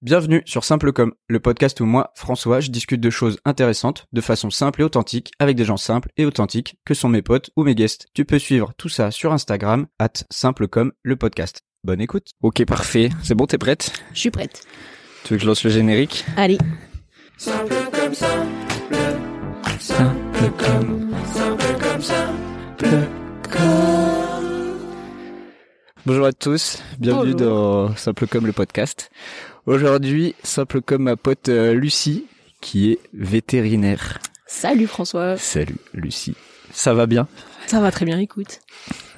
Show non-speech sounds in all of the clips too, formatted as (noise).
Bienvenue sur Simple Comme, le podcast où moi, François, je discute de choses intéressantes de façon simple et authentique avec des gens simples et authentiques que sont mes potes ou mes guests. Tu peux suivre tout ça sur Instagram, at Simple Comme, le podcast. Bonne écoute. Ok, parfait. C'est bon, t'es prête? Je suis prête. Tu veux que je lance le générique? Allez. Simple comme simple, simple comme, simple comme simple comme. Bonjour à tous, bienvenue Bonjour. dans Simple comme le podcast. Aujourd'hui, simple comme ma pote euh, Lucie, qui est vétérinaire. Salut François. Salut Lucie. Ça va bien? Ça va très bien, écoute.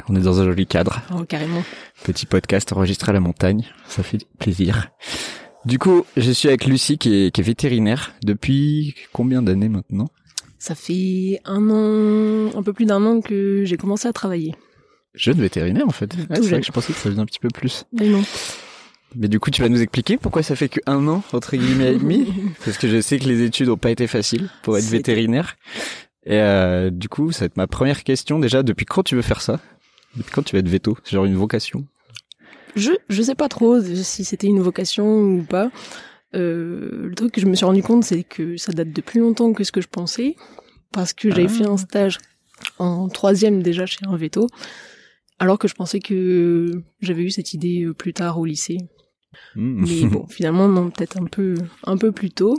On est dans un joli cadre. Oh, carrément. Petit podcast enregistré à la montagne, ça fait plaisir. Du coup, je suis avec Lucie qui est, qui est vétérinaire depuis combien d'années maintenant? Ça fait un an, un peu plus d'un an que j'ai commencé à travailler. Jeune vétérinaire en fait. Ouais, c'est vrai que je pensais que ça faisait un petit peu plus. Mais non. Mais du coup, tu vas nous expliquer pourquoi ça fait que un an entre guillemets et demi (laughs) Parce que je sais que les études ont pas été faciles pour être vétérinaire. Et euh, du coup, ça va être ma première question déjà. Depuis quand tu veux faire ça? Depuis quand tu vas être veto? C'est genre une vocation Je, je sais pas trop si c'était une vocation ou pas. Euh, le truc que je me suis rendu compte, c'est que ça date de plus longtemps que ce que je pensais. Parce que j'avais Ah. fait un stage en troisième déjà chez un veto. Alors que je pensais que j'avais eu cette idée euh, plus tard au lycée. Hmm. Mais bon, (laughs) finalement, non, peut-être un peu, un peu plus tôt.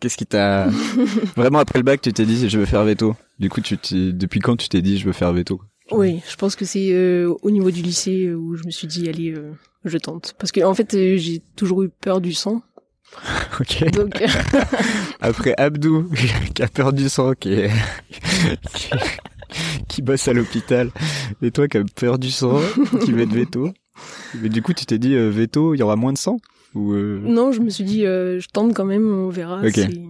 Qu'est-ce qui t'a (laughs) vraiment après le bac, tu t'es dit je veux faire veto. Du coup, tu depuis quand tu t'es dit je veux faire veto? Oui, je pense que c'est euh, au niveau du lycée euh, où je me suis dit, allez, euh, je tente. Parce que en fait, euh, j'ai toujours eu peur du sang. (laughs) Ok. Donc, Après Abdou, qui a peur du sang, qui est... qui, qui bosse à l'hôpital, et toi qui as peur du sang, qui va être veto? Mais du coup, tu t'es dit, euh, veto, il y aura moins de sang Ou euh, non, je me suis dit, euh, je tente quand même, on verra. Si-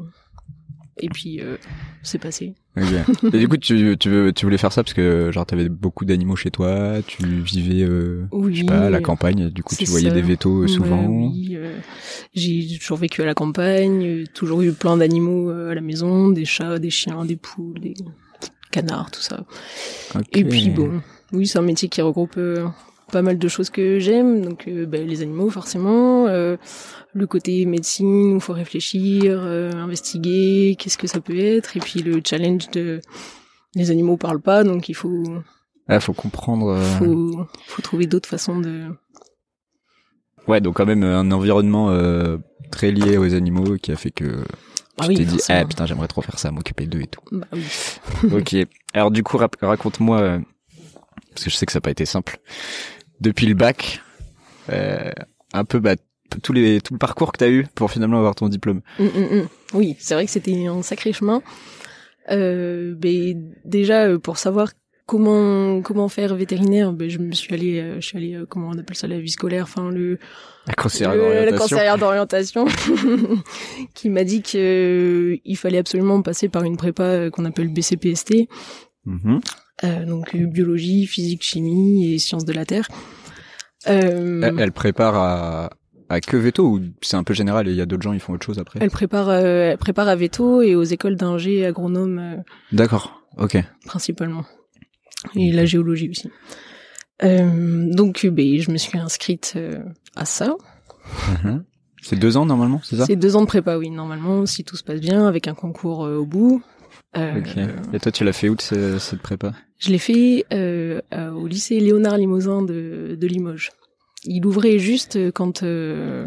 Et puis, euh, c'est passé. ok. (laughs) Et du coup, tu, tu, veux, tu voulais faire ça parce que genre t'avais beaucoup d'animaux chez toi, tu vivais, euh, Oui. je sais pas, à la campagne, du coup tu voyais ça. des vétos euh, souvent. Ouais, oui, euh, j'ai toujours vécu à la campagne, toujours eu plein d'animaux euh, à la maison, des chats, des chiens, des poules, des canards, tout ça. Et puis bon, oui, c'est un métier qui regroupe euh, pas mal de choses que j'aime. Donc euh, bah, les animaux forcément, euh, le côté médecine où il faut réfléchir, euh, investiguer, qu'est-ce que ça peut être, et puis le challenge de les animaux parlent pas, donc il faut Ah, faut comprendre. euh, faut, faut trouver d'autres façons de Ouais, donc quand même euh, un environnement euh, très lié aux animaux qui a fait que ah tu oui, t'es dit ah putain j'aimerais trop faire ça, m'occuper d'eux et tout. Bah oui. ok. Alors du coup raconte-moi parce que je sais que ça n'a pas été simple. Depuis le bac, euh, un peu bah tous les tout le parcours que t'as eu pour finalement avoir ton diplôme. Mm, mm, mm. Oui, c'est vrai que c'était un sacré chemin. Euh, mais déjà euh, pour savoir comment comment faire vétérinaire, ben je me suis allée, je suis allée comment on appelle ça la vie scolaire, enfin le La conseillère d'orientation. (laughs) qui m'a dit que il fallait absolument passer par une prépa qu'on appelle BCPST, Mhm. euh, donc euh, biologie, physique, chimie et sciences de la terre. Euh, Elle, elle prépare à à que veto ou c'est un peu général et il y a d'autres gens ils font autre chose après? elle prépare, euh, elle prépare à veto et aux écoles d'ingé agronome euh, D'accord. Ok. principalement. Et la géologie aussi. Euh, donc, euh, ben, je me suis inscrite euh, à ça. Mhm. C'est deux ans normalement, c'est ça? C'est deux ans de prépa, oui, normalement, si tout se passe bien, avec un concours euh, au bout. Euh, Ok. Et toi, tu l'as fait où de ce- cette prépa? Je l'ai fait euh, euh, au lycée Léonard Limousin de, de Limoges. Il ouvrait juste quand euh,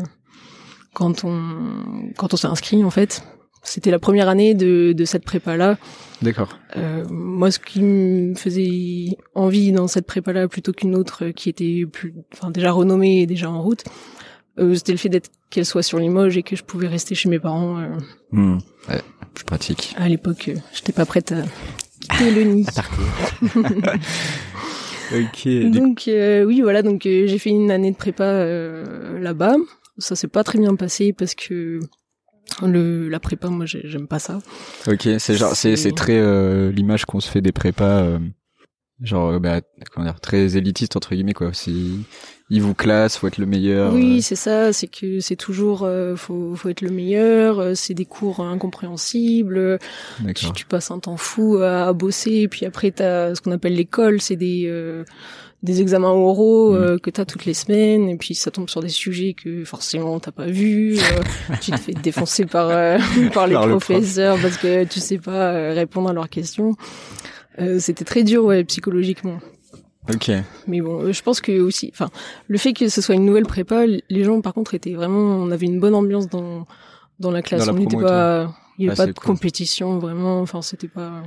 quand on quand on s'est inscrit en fait. C'était la première année de, de cette prépa là. D'accord. Euh, moi, ce qui me faisait envie dans cette prépa-là, plutôt qu'une autre qui était plus, enfin déjà renommée et déjà en route, c'était le fait d'être qu'elle soit sur Limoges et que je pouvais rester chez mes parents. euh. Hmm. Ouais, plus pratique. à l'époque, euh, j'étais pas prête à quitter le nid. (laughs) Ok. Du- Donc euh, oui, voilà. Donc euh, j'ai fait une année de prépa euh, là-bas. Ça s'est pas très bien passé parce que le la prépa, moi, j'ai- j'aime pas ça. Ok, c'est genre, c'est, C'est- c'est très euh, l'image qu'on se fait des prépas, euh, genre, euh, bah, comment dire, très élitiste entre guillemets quoi. Si ils vous classent, faut être le meilleur. Oui, c'est ça. C'est que c'est toujours euh, faut faut être le meilleur. euh, C'est des cours incompréhensibles. Tu, tu passes un temps fou à, à bosser. Et puis après, t'as ce qu'on appelle l'école. C'est des euh, des examens oraux Mm. euh, que t'as toutes les semaines, et puis ça tombe sur des sujets que forcément t'as pas vu. euh, (laughs) tu te fais défoncer par euh, par les Par le prof. professeurs parce que tu sais pas répondre à leurs questions. Euh, C'était très dur, ouais, psychologiquement. Ok. Mais bon, euh, je pense que aussi, enfin, le fait que ce soit une nouvelle prépa, les gens par contre étaient vraiment, on avait une bonne ambiance dans dans la classe. Dans la on n'était pas, il y avait pas de cool. compétition vraiment. Enfin, c'était pas,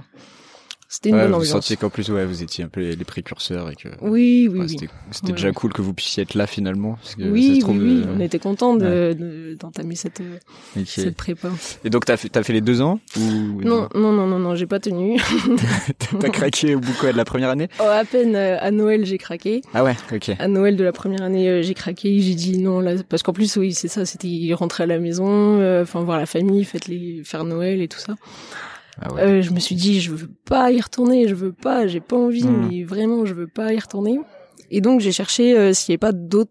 c'était une Ouais, bonne vous sentiez qu'en plus, ouais, vous étiez un peu les, les précurseurs et que. Oui, oui, ouais, oui. C'était déjà cool que vous puissiez être là finalement. Parce que ça Oui, se oui, trouve, oui, euh, on était contents de, de- d'entamer cette, euh, cette prépa. Et donc t'as fait, t'as fait les deux ans ou Non, non, non, non, non, j'ai pas tenu. (laughs) (laughs) T'as craqué au bout quoi de la première année Oh, à peine euh, à Noël, j'ai craqué. Ah ouais, ok. À Noël de la première année, j'ai craqué. J'ai dit non là, parce qu'en plus, oui, c'est ça. C'était rentrer à la maison, euh, enfin voir la famille, faites les, faire Noël et tout ça. Ah ouais. Euh, je me suis dit, je veux pas y retourner, je veux pas, j'ai pas envie, Hmm. mais vraiment, je veux pas y retourner. Et donc, j'ai cherché euh, s'il y avait pas d'autres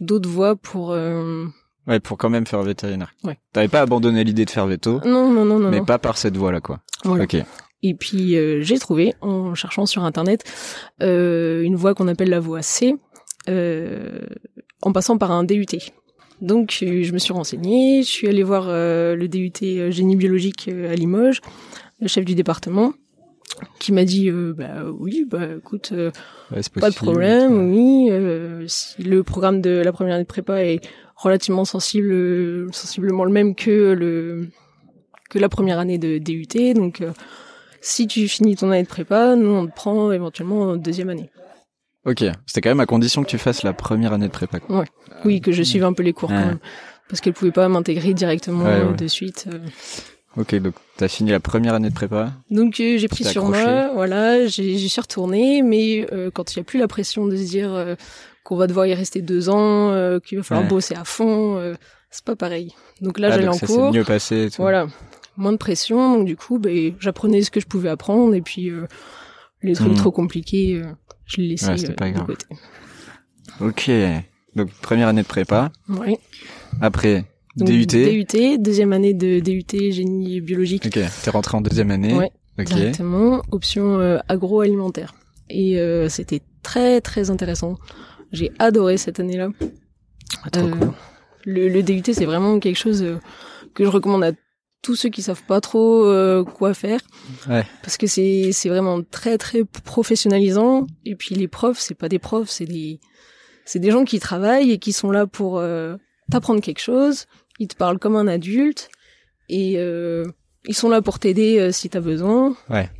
d'autres voies pour. euh, Ouais, pour quand même faire vétérinaire. Ouais. T'avais pas abandonné l'idée de faire veto, Non, non, non, non. mais non. pas par cette voie-là, quoi. Voilà. Ok. Et puis euh, j'ai trouvé, en cherchant sur internet, euh, une voie qu'on appelle la voie C, euh, en passant par un DUT. Donc euh, je me suis renseignée, je suis allée voir euh, le DUT euh, génie biologique à Limoges, le chef du département, qui m'a dit euh, bah oui, bah écoute, euh, Ouais, pas de problème, oui. euh, si le programme de la première année de prépa est relativement sensible, sensiblement le même que le que la première année de DUT, donc si tu finis ton année de prépa, nous on te prend éventuellement en deuxième année. Ok. C'était quand même à condition que tu fasses la première année de prépa. quoi. Oui, que je suive un peu les cours Ouais. quand même, parce qu'elle pouvait pas m'intégrer directement Ouais, euh, ouais. de suite. euh. Ok, donc t'as fini la première année de prépa. Donc euh, j'ai pris sur accroché. moi, voilà, j'ai j'y suis retournée, mais euh, quand il y a plus la pression de se dire euh, qu'on va devoir y rester deux ans, euh, qu'il va falloir Ouais. bosser à fond, euh, c'est pas pareil. Donc là Ah, j'allais en ça cours, mieux passé. Et tout. voilà, moins de pression, donc du coup ben j'apprenais ce que je pouvais apprendre et puis euh, les trucs Hmm. trop compliqués, euh, je les laissais Ouais, euh, pas de grave. côté. Ok. Donc première année de prépa. Ouais. Après Donc, DUT. DUT, deuxième année de DUT génie biologique. Ok. T'es rentré en deuxième année. Ouais. Ok. directement, option euh, agroalimentaire. Et euh, c'était très très intéressant. J'ai adoré cette année-là. Trop Euh, cool. le, le DUT, c'est vraiment quelque chose euh, que je recommande à tous ceux qui savent pas trop euh, quoi faire. Ouais. Parce que c'est c'est vraiment très très professionnalisant. Et puis les profs, c'est pas des profs, c'est des c'est des gens qui travaillent et qui sont là pour euh, t'apprendre quelque chose. Ils te parlent comme un adulte et euh, ils sont là pour t'aider euh, si t'as besoin. Ouais.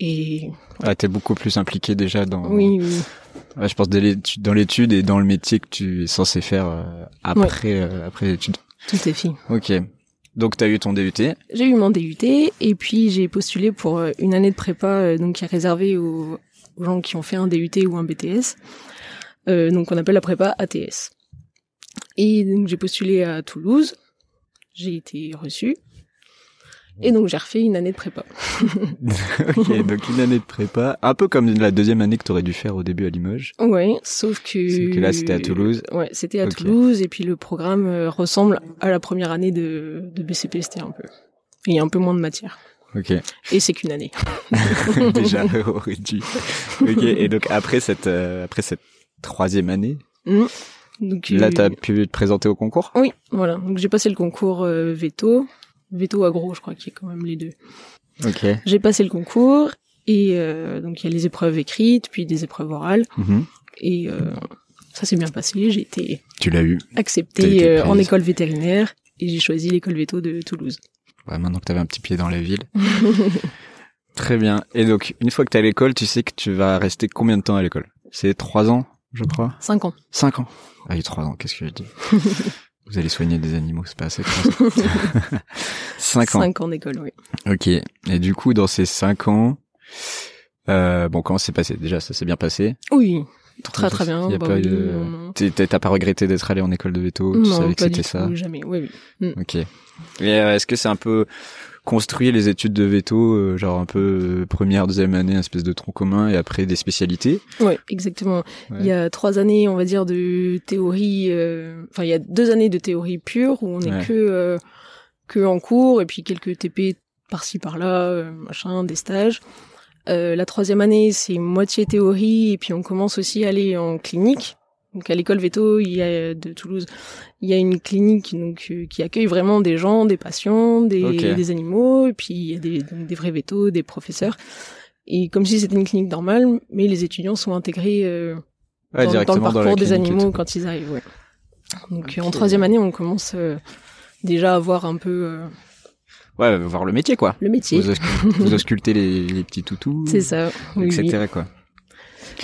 Et Ah, t'es beaucoup plus impliqué déjà dans. oui, oui. Ouais, je pense dès l'étude- dans l'étude et dans le métier que tu es censé faire euh, après euh, après l'étude. tout est fait. Ok. Donc t'as eu ton DUT. J'ai eu mon DUT et puis j'ai postulé pour euh, une année de prépa euh, donc qui est réservée aux, aux gens qui ont fait un DUT ou un BTS. Euh, donc on appelle la prépa ATS. Et donc j'ai postulé à Toulouse. J'ai été reçue. Et donc j'ai refait une année de prépa. (laughs) ok, (laughs) donc une année de prépa, un peu comme la deuxième année que t'aurais dû faire au début à Limoges. Ouais, sauf que C'est que là, c'était à Toulouse. Ouais, c'était à. Toulouse et puis le programme euh, ressemble à la première année de, de BCPST un peu. Et il y a un peu moins de matière. Ok. Et c'est qu'une année. (laughs) Déjà dû. Ok. Et donc après cette euh, après cette troisième année, Mm. Donc là euh, t'as pu te présenter au concours? Oui, voilà. Donc j'ai passé le concours euh, veto, veto agro, je crois qu'il y a quand même les deux. Ok. J'ai passé le concours et euh, donc il y a les épreuves écrites, puis des épreuves orales Mhm. et euh, ça s'est bien passé. J'ai été Tu l'as eu. Été euh, en école vétérinaire et j'ai choisi l'école veto de Toulouse. Ouais, maintenant que t'avais un petit pied dans la ville. (laughs) Très bien. Et donc une fois que t'es à l'école, tu sais que tu vas rester combien de temps à l'école? C'est trois ans, je crois? Cinq ans. Cinq ans. Ah, oui, trois ans. Qu'est-ce que j'ai dit (laughs) Vous allez soigner des animaux, c'est pas assez. (laughs) Cinq ans. Cinq ans d'école, oui. Ok. Et du coup, dans ces cinq ans, euh, bon, comment c'est passé? Déjà, ça s'est bien passé? Oui, très très bien. A Bah pas oui, de- T'as pas regretté d'être allé en école de veto Tu Non, savais que pas du c'était ça? tout, jamais. Oui, oui. Ok. Et euh, est-ce que c'est un peu construit les études de veto, euh, genre un peu euh, première, deuxième année, un espèce de tronc commun, et après des spécialités Ouais, exactement. Ouais. Il y a trois années, on va dire, de théorie. euh, Enfin, il y a deux années de théorie pure où on est Ouais. que euh, que en cours et puis quelques TP par-ci par-là, machin, des stages. Euh, la troisième année, c'est moitié théorie et puis on commence aussi à aller en clinique. Donc à l'école Veto, il y a de Toulouse, il y a une clinique donc euh, qui accueille vraiment des gens, des patients, des, animaux, et puis il y a des, donc, des vrais vétos, des professeurs. Et comme si c'était une clinique normale, mais les étudiants sont intégrés euh, Ouais, dans, le dans parcours des animaux quand ils arrivent. Ouais. Donc euh, en troisième année, on commence euh, déjà à voir un peu euh, Ouais, voir le métier, quoi. le métier. Vous, auscul- vous (laughs) auscultez les, les petits toutous. C'est ça. oui, oui. etc., quoi.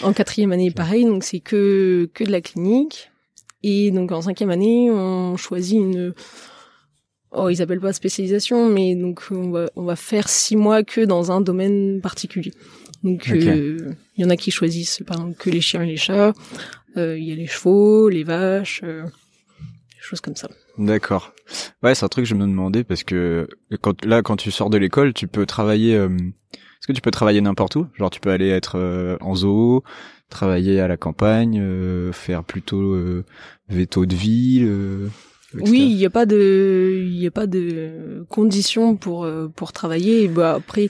En quatrième année, pareil, donc c'est que que de la clinique. Et donc en cinquième année, on choisit une oh ils appellent pas spécialisation, mais donc on va on va faire six mois que dans un domaine particulier. Donc euh, il y en a qui choisissent par exemple que les chiens et les chats. Euh, Il y a les chevaux, les vaches, euh, des choses comme ça. D'accord. Ouais, c'est un truc que je me demandais parce que quand là, quand tu sors de l'école, tu peux travailler. Que tu peux travailler n'importe où Genre, tu peux aller être euh, en zoo, travailler à la campagne, euh, faire plutôt euh, veto de ville. euh. Oui, il n'y a pas de, il a pas de conditions pour euh, pour travailler. Et bah après,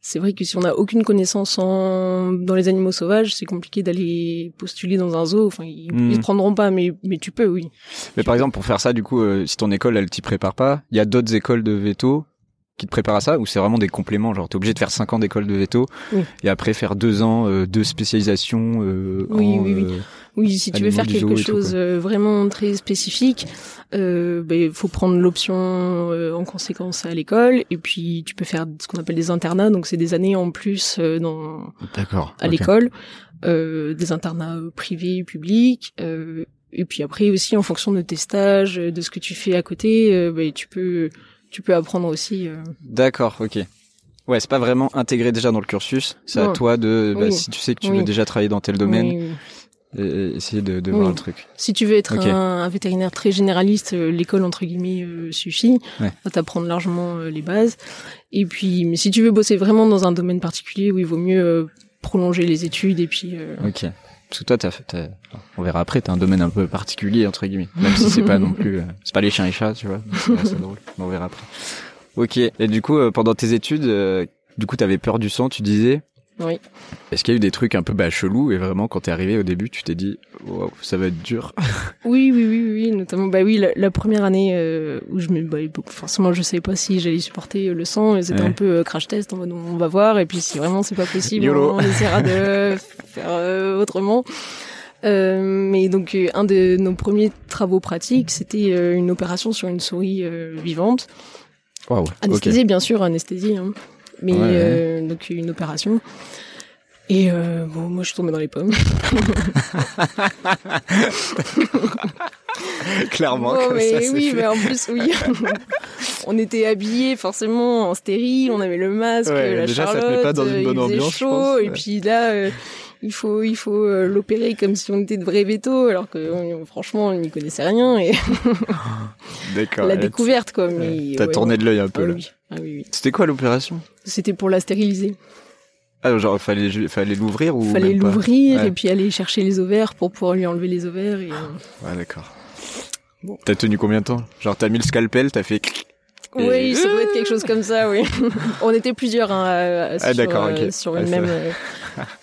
c'est vrai que si on n'a aucune connaissance en dans les animaux sauvages, c'est compliqué d'aller postuler dans un zoo. Enfin, ils, Hmm. ils te prendront pas, mais mais tu peux, oui. Mais par exemple, pour faire ça, du coup, euh, si ton école, elle t'y prépare pas, il y a d'autres écoles de veto qui te préparent à ça ou c'est vraiment des compléments genre t'es obligé de faire 5 ans d'école de veto Oui. et après faire deux ans euh, de spécialisation euh, Oui, en, oui, oui. euh, Oui, si tu veux faire quelque tout, chose quoi. euh, vraiment très spécifique, euh, ben, faut prendre l'option euh, en conséquence à l'école. Et puis tu peux faire ce qu'on appelle des internats, donc c'est des années en plus euh, dans d'accord à ok. l'école, euh, des internats privés, publics. euh, et puis après aussi en fonction de tes stages, de ce que tu fais à côté, euh, ben, tu peux tu peux apprendre aussi. euh, D'accord, ok. Ouais, c'est pas vraiment intégré déjà dans le cursus. C'est à toi de, bah, Oui. si tu sais que tu Oui. veux déjà travailler dans tel domaine, oui, et, essayer de, de voir le truc. Si tu veux être un, un vétérinaire très généraliste, euh, l'école entre guillemets euh, suffit. Ouais. Va t'apprendre largement euh, les bases. Et puis, mais si tu veux bosser vraiment dans un domaine particulier, oui, il vaut mieux euh, prolonger les études et puis. euh, Ok. Parce que toi, t'as t'as- on verra après, t'as un domaine un peu particulier entre guillemets, même si c'est pas non plus, euh, c'est pas les chiens et chats, tu vois. C'est assez drôle. mais On verra après. Ok. Et du coup, euh, pendant tes études, euh, du coup, t'avais peur du sang, tu disais? Oui. Est-ce qu'il y a eu des trucs un peu bah, chelous et vraiment quand t'es arrivé au début, tu t'es dit, wow, ça va être dur? (laughs) Oui, oui, oui, oui, notamment, bah oui, la, la première année euh, où je me, bah, forcément, je savais pas si j'allais supporter euh, le sang, et c'était Ouais. un peu euh, crash test, on va voir, et puis si vraiment c'est pas possible, on essaiera de (laughs) faire euh, autrement. Euh, mais donc, euh, un de nos premiers travaux pratiques, c'était euh, une opération sur une souris vivante, anesthésie, bien sûr, anesthésie, hein, mais Ouais, ouais. euh, donc une opération. Et euh, bon, moi, je suis tombée dans les pommes. (laughs) Clairement. Comme mais ça, oui, fait. mais en plus, oui. (laughs) on était habillés forcément en stérile, on avait le masque, Ouais, la déjà, ça te Charlotte, met pas dans une euh, bonne ambiance, je chaud, pense, et puis là, euh, il faut, il faut euh, l'opérer comme si on était de vrais vétos, alors que franchement, on n'y connaissait rien et (laughs) D'accord. la découverte quoi. Mais T'as ouais, tourné de l'œil un peu Ah là. oui. Ah oui, oui. C'était quoi l'opération? C'était pour la stériliser. Ah, genre fallait fallait l'ouvrir ou Fallait l'ouvrir Ouais. et puis aller chercher les ovaires pour pouvoir lui enlever les ovaires. Et, euh, Ouais, d'accord. T'as tenu combien de temps Genre t'as mis le scalpel, t'as fait. Et- Oui, ça doit être quelque chose comme ça, oui. (laughs) on était plusieurs hein, à- à- Ah, sur, d'accord, euh, sur une même. euh,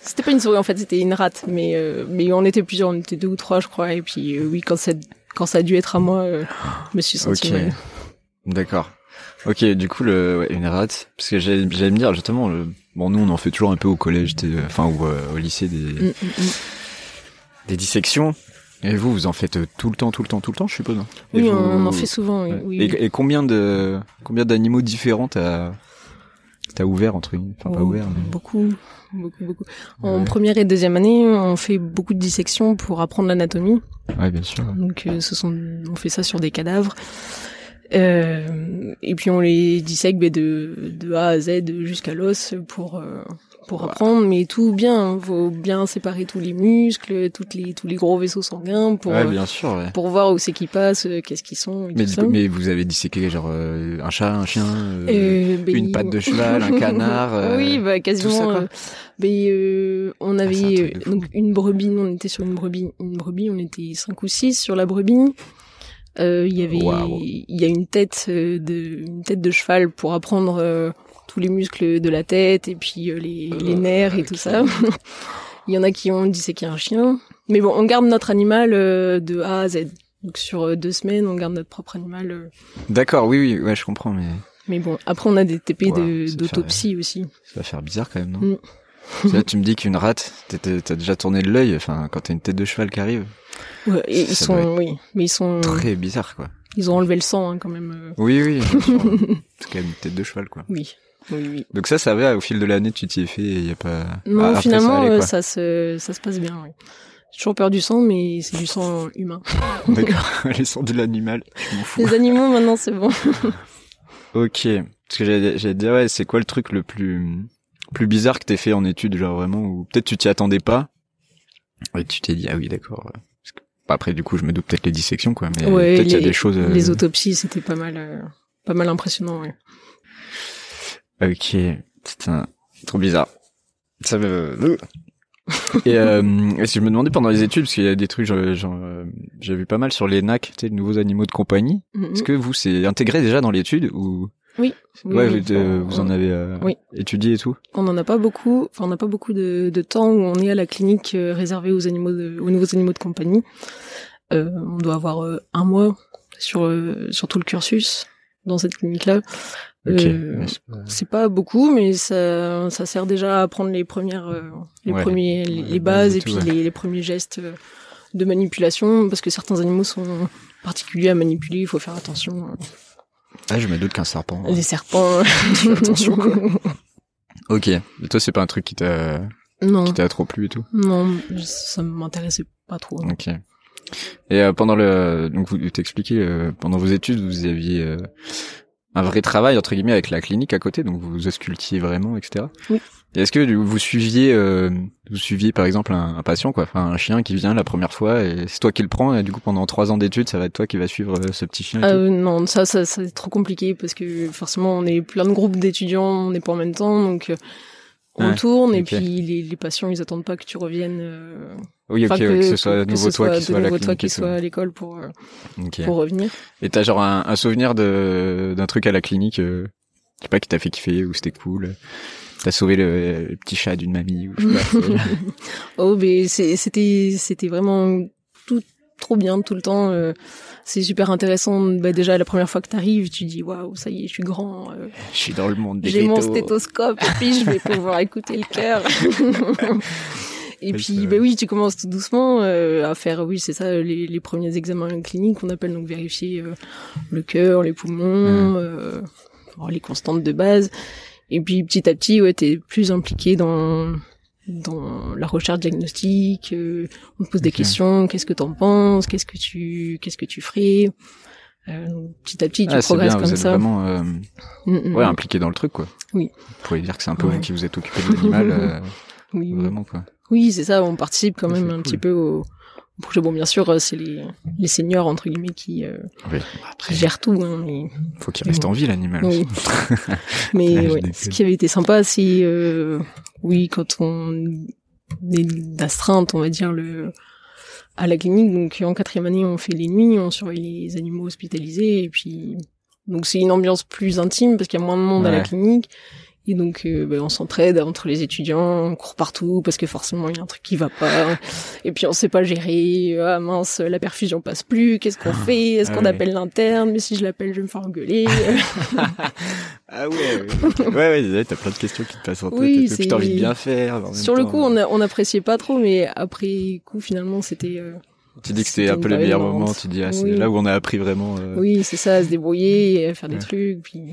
C'était pas une souris en fait, c'était une rate, mais euh, mais on était plusieurs, on était deux ou trois, je crois. Et puis euh, oui, quand ça quand ça a dû être à moi, je me suis sentie Ok. mal. D'accord. Ok, du coup le ouais, une rate, parce que j'allais me dire justement, le... bon nous on en fait toujours un peu au collège, enfin ou euh, au lycée des Mm, mm, mm. des dissections. Et vous, vous en faites euh, tout le temps, tout le temps, tout le temps, je suppose. hein Et Oui, vous- on en fait souvent. Oui, et, combien de combien d'animaux différents t'as t'as ouvert entre guillemets, enfin pas Oh, ouvert, mais Beaucoup, beaucoup, beaucoup. En Ouais. première et deuxième année, on fait beaucoup de dissections pour apprendre l'anatomie. ouais bien sûr. Donc, euh, ce sont, on fait ça sur des cadavres. Euh, et puis on les dissèque ben, de, de A à Z jusqu'à l'os pour euh, pour apprendre, mais tout bien. Faut bien séparer tous les muscles, toutes les tous les gros vaisseaux sanguins pour ouais euh, bien sûr. Ouais. pour voir où c'est qu'ils passent, euh, qu'est-ce qu'ils sont. Et Mais, tout du ça. coup, mais vous avez disséqué genre euh, un chat, un chien, ben, une patte de cheval, un canard. oui, bah quasiment. ça, ben, euh, on Ah, avait un donc une brebis, on était sur une brebis, une brebis, on était cinq ou six sur la brebis. Euh, Il y avait, il y a une tête euh, de, une tête de cheval pour apprendre euh, tous les muscles de la tête et puis euh, les, les nerfs et tout ça. (laughs) Il y en a qui ont disséqué un chien. Mais bon, on garde notre animal de A à Z. Donc sur deux semaines, on garde notre propre animal. D'accord, oui, oui, ouais, je comprends, mais Mais bon, après on a des TP de- d'autopsie aussi. ça va faire bizarre quand même, non? Mm. Là, tu me dis qu'une rate, t'as déjà tourné de l'œil. Enfin, quand t'as une tête de cheval qui arrive, Ouais, et ils sont, oui, mais ils sont, très bizarre, quoi. ils ont enlevé le sang hein, quand même. euh. Oui, oui. (laughs) C'est quand même une tête de cheval, quoi. Oui, oui, oui. Donc ça, ça va. Au fil de l'année, tu t'y es fait. Il y a pas. Non, Ah, après, finalement, ça, allait, euh, ça, se, ça se passe bien. Oui. J'ai toujours peur du sang, mais c'est du sang humain. (laughs) D'accord. (laughs) Les sons de l'animal, je m'en fous. Les animaux, maintenant, c'est bon. Ok. Parce que j'allais dire, ouais, c'est quoi le truc le plus plus bizarre que t'aies fait en études, genre vraiment, ou peut-être tu t'y attendais pas, et tu t'es dit, ah oui, d'accord. ouais. Parce que- bah, après, du coup, je me doute peut-être les dissections, quoi, mais Ouais, peut-être qu'il y a les- des choses. euh, Les autopsies, c'était pas mal, euh, pas mal impressionnant. Ouais. Ok, putain, trop bizarre. Ça me. Et euh, et si je me demandais pendant les études, parce qu'il y a des trucs, genre, genre, euh, j'ai vu pas mal sur les NAC, tu sais, de nouveaux animaux de compagnie. Mhm. Est-ce que vous, c'est intégré déjà dans l'étude ou Oui. Oui, ouais, oui. vous, euh, vous en avez euh, Oui. étudié et tout On n'en a pas beaucoup, enfin on n'a pas beaucoup de, de temps où on est à la clinique euh, réservée aux animaux, de, aux nouveaux animaux de compagnie. Euh, on doit avoir euh, un mois sur euh, sur tout le cursus dans cette clinique-là. Ok. Euh, Ouais, c'est pas- beaucoup, mais ça ça sert déjà à apprendre les premières, euh, les Ouais. premiers, les, Ouais, les bases et tout, puis ouais. les, les premiers gestes de manipulation, parce que certains animaux sont particuliers à manipuler, il faut faire attention. Ah, je me doute qu'un serpent. Les serpents. (laughs) Fais attention, quoi. (laughs) Ok. Et toi, c'est pas un truc qui t'a non, qui t'a trop plu et tout? Non, ça m'intéressait pas trop. Ok. Et euh, pendant le donc vous t'expliquez euh, pendant vos études vous aviez euh, un vrai travail entre guillemets avec la clinique à côté donc vous auscultiez vraiment etc. Oui. Est-ce que vous suiviez euh, vous suiviez par exemple un, un patient quoi enfin un chien qui vient la première fois et c'est toi qui le prends et du coup pendant trois ans d'études ça va être toi qui va suivre euh, ce petit chien. et tout? Euh, non, ça, ça, ça, c'est trop compliqué parce que forcément, on est plein de groupes d'étudiants, on n'est pas en même temps, donc euh, on Ouais, tourne et puis les, les patients, ils attendent pas que tu reviennes. euh, oui ok ouais, que, ce soit que nouveau toi qui de soit à la clinique qui soit à l'école pour pour revenir. Et t'as genre un, un souvenir de d'un truc à la clinique, euh, je sais pas, qui t'a fait kiffer ou c'était cool? T'as sauvé le, le petit chat d'une mamie ou je sais pas. (laughs) Oh, mais c'est- c'était c'était vraiment tout trop bien tout le temps. euh, c'est super intéressant. Bah, déjà, la première fois que t'arrives, tu dis waouh, ça y est, je suis grand. euh, je suis dans le monde des J'ai mon stéthoscope et puis je vais (laughs) pouvoir écouter le cœur. (laughs) et puis, bah oui, tu commences tout doucement euh, à faire, oui, c'est ça, les, les premiers examens cliniques qu'on appelle donc vérifier euh, le cœur, les poumons, euh, les constantes de base. Et puis petit à petit, ouais, t'es plus impliqué dans dans la recherche diagnostique. euh, on te pose des questions. Qu'est-ce que t'en penses Qu'est-ce que tu qu'est-ce que tu ferais euh, Petit à petit, tu Ah, progresses bien, vous comme êtes ça. vraiment euh, Mm, mm, ouais, mm. impliqué dans le truc quoi. Oui. Vous pouvez dire que c'est un peu Ouais. vous qui vous êtes occupé de l'animal, euh, (laughs) Oui, vraiment quoi. Oui, c'est ça, on participe quand même un cool. petit peu au. Bon, bien sûr, euh, c'est les, les seniors, entre guillemets, qui, euh, Oui. qui gèrent tout. Hein, mais faut qu'il reste en vie l'animal. oui. (laughs) mais Ouais, ce qui avait été sympa, c'est, euh, oui, quand on est d'astreinte, on va dire, le à la clinique, donc en quatrième année, on fait les nuits, on surveille les animaux hospitalisés, et puis donc c'est une ambiance plus intime parce qu'il y a moins de monde à la clinique. Et donc, euh, ben, on s'entraide entre les étudiants, on court partout parce que forcément il y a un truc qui va pas. Et puis on sait pas gérer. Ah mince, la perfusion passe plus. Qu'est-ce qu'on fait? Est-ce Ah qu'on appelle l'interne? Mais si je l'appelle, je vais me faire engueuler. (laughs) ah ouais, ouais. ouais, ouais, t'as plein de questions qui te passent en tête. Oui, et puis t'as envie de bien faire. Sur le temps. coup, on a- on n'appréciait pas trop, mais après coup, finalement, c'était. euh, Tu dis que c'était un peu les meilleurs moments. Tu dis ah, c'est Oui. là où on a appris vraiment. euh, Oui, c'est ça, à se débrouiller, à faire des trucs. Puis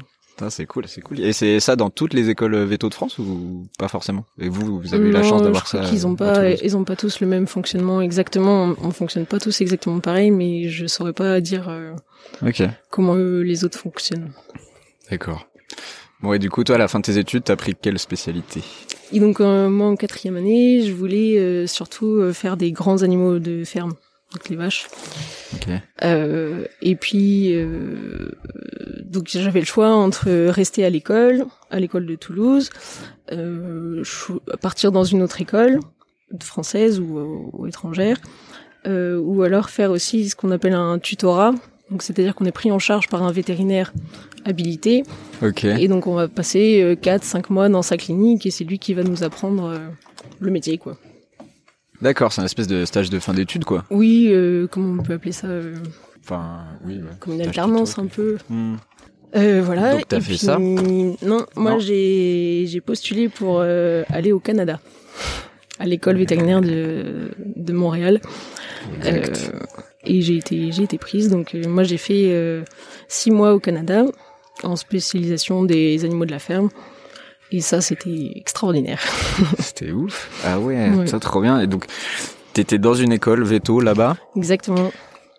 C'est cool, c'est cool. Et c'est ça dans toutes les écoles véto de France ou pas forcément? Et vous, vous avez eu la chance d'avoir ça qu'ils ont pas, ils ont pas tous le même fonctionnement exactement. On, on fonctionne pas tous exactement pareil, mais je saurais pas dire euh, Ok, comment eux, les autres fonctionnent. d'accord. Bon et du coup, toi, à la fin de tes études, t'as pris quelle spécialité? Et donc euh, moi en quatrième année, je voulais euh, surtout euh, faire des grands animaux de ferme, donc les vaches. Ok. Euh, et puis euh, donc j'avais le choix entre rester à l'école, à l'école de Toulouse, euh, partir dans une autre école française ou, ou étrangère, euh, ou alors faire aussi ce qu'on appelle un tutorat, Donc c'est-à-dire qu'on est pris en charge par un vétérinaire habilité. Ok. Et donc on va passer 4-5 mois dans sa clinique et c'est lui qui va nous apprendre le métier, quoi. D'accord, c'est un espèce de stage de fin d'études, quoi. Oui, euh, comment on peut appeler ça euh, Enfin, oui. Comme une alternance, un peu. Hmm. Euh, voilà. Donc t'as fait puis, ça Non, moi j'ai postulé pour euh, aller au Canada, à l'école vétérinaire de de Montréal. Euh, et j'ai été j'ai été prise. Donc euh, moi j'ai fait six mois au Canada en spécialisation des animaux de la ferme. Et ça c'était extraordinaire. (laughs) C'était ouf. Ah ouais, Ouais. ça trop bien. Et donc, t'étais dans une école veto là-bas, Exactement.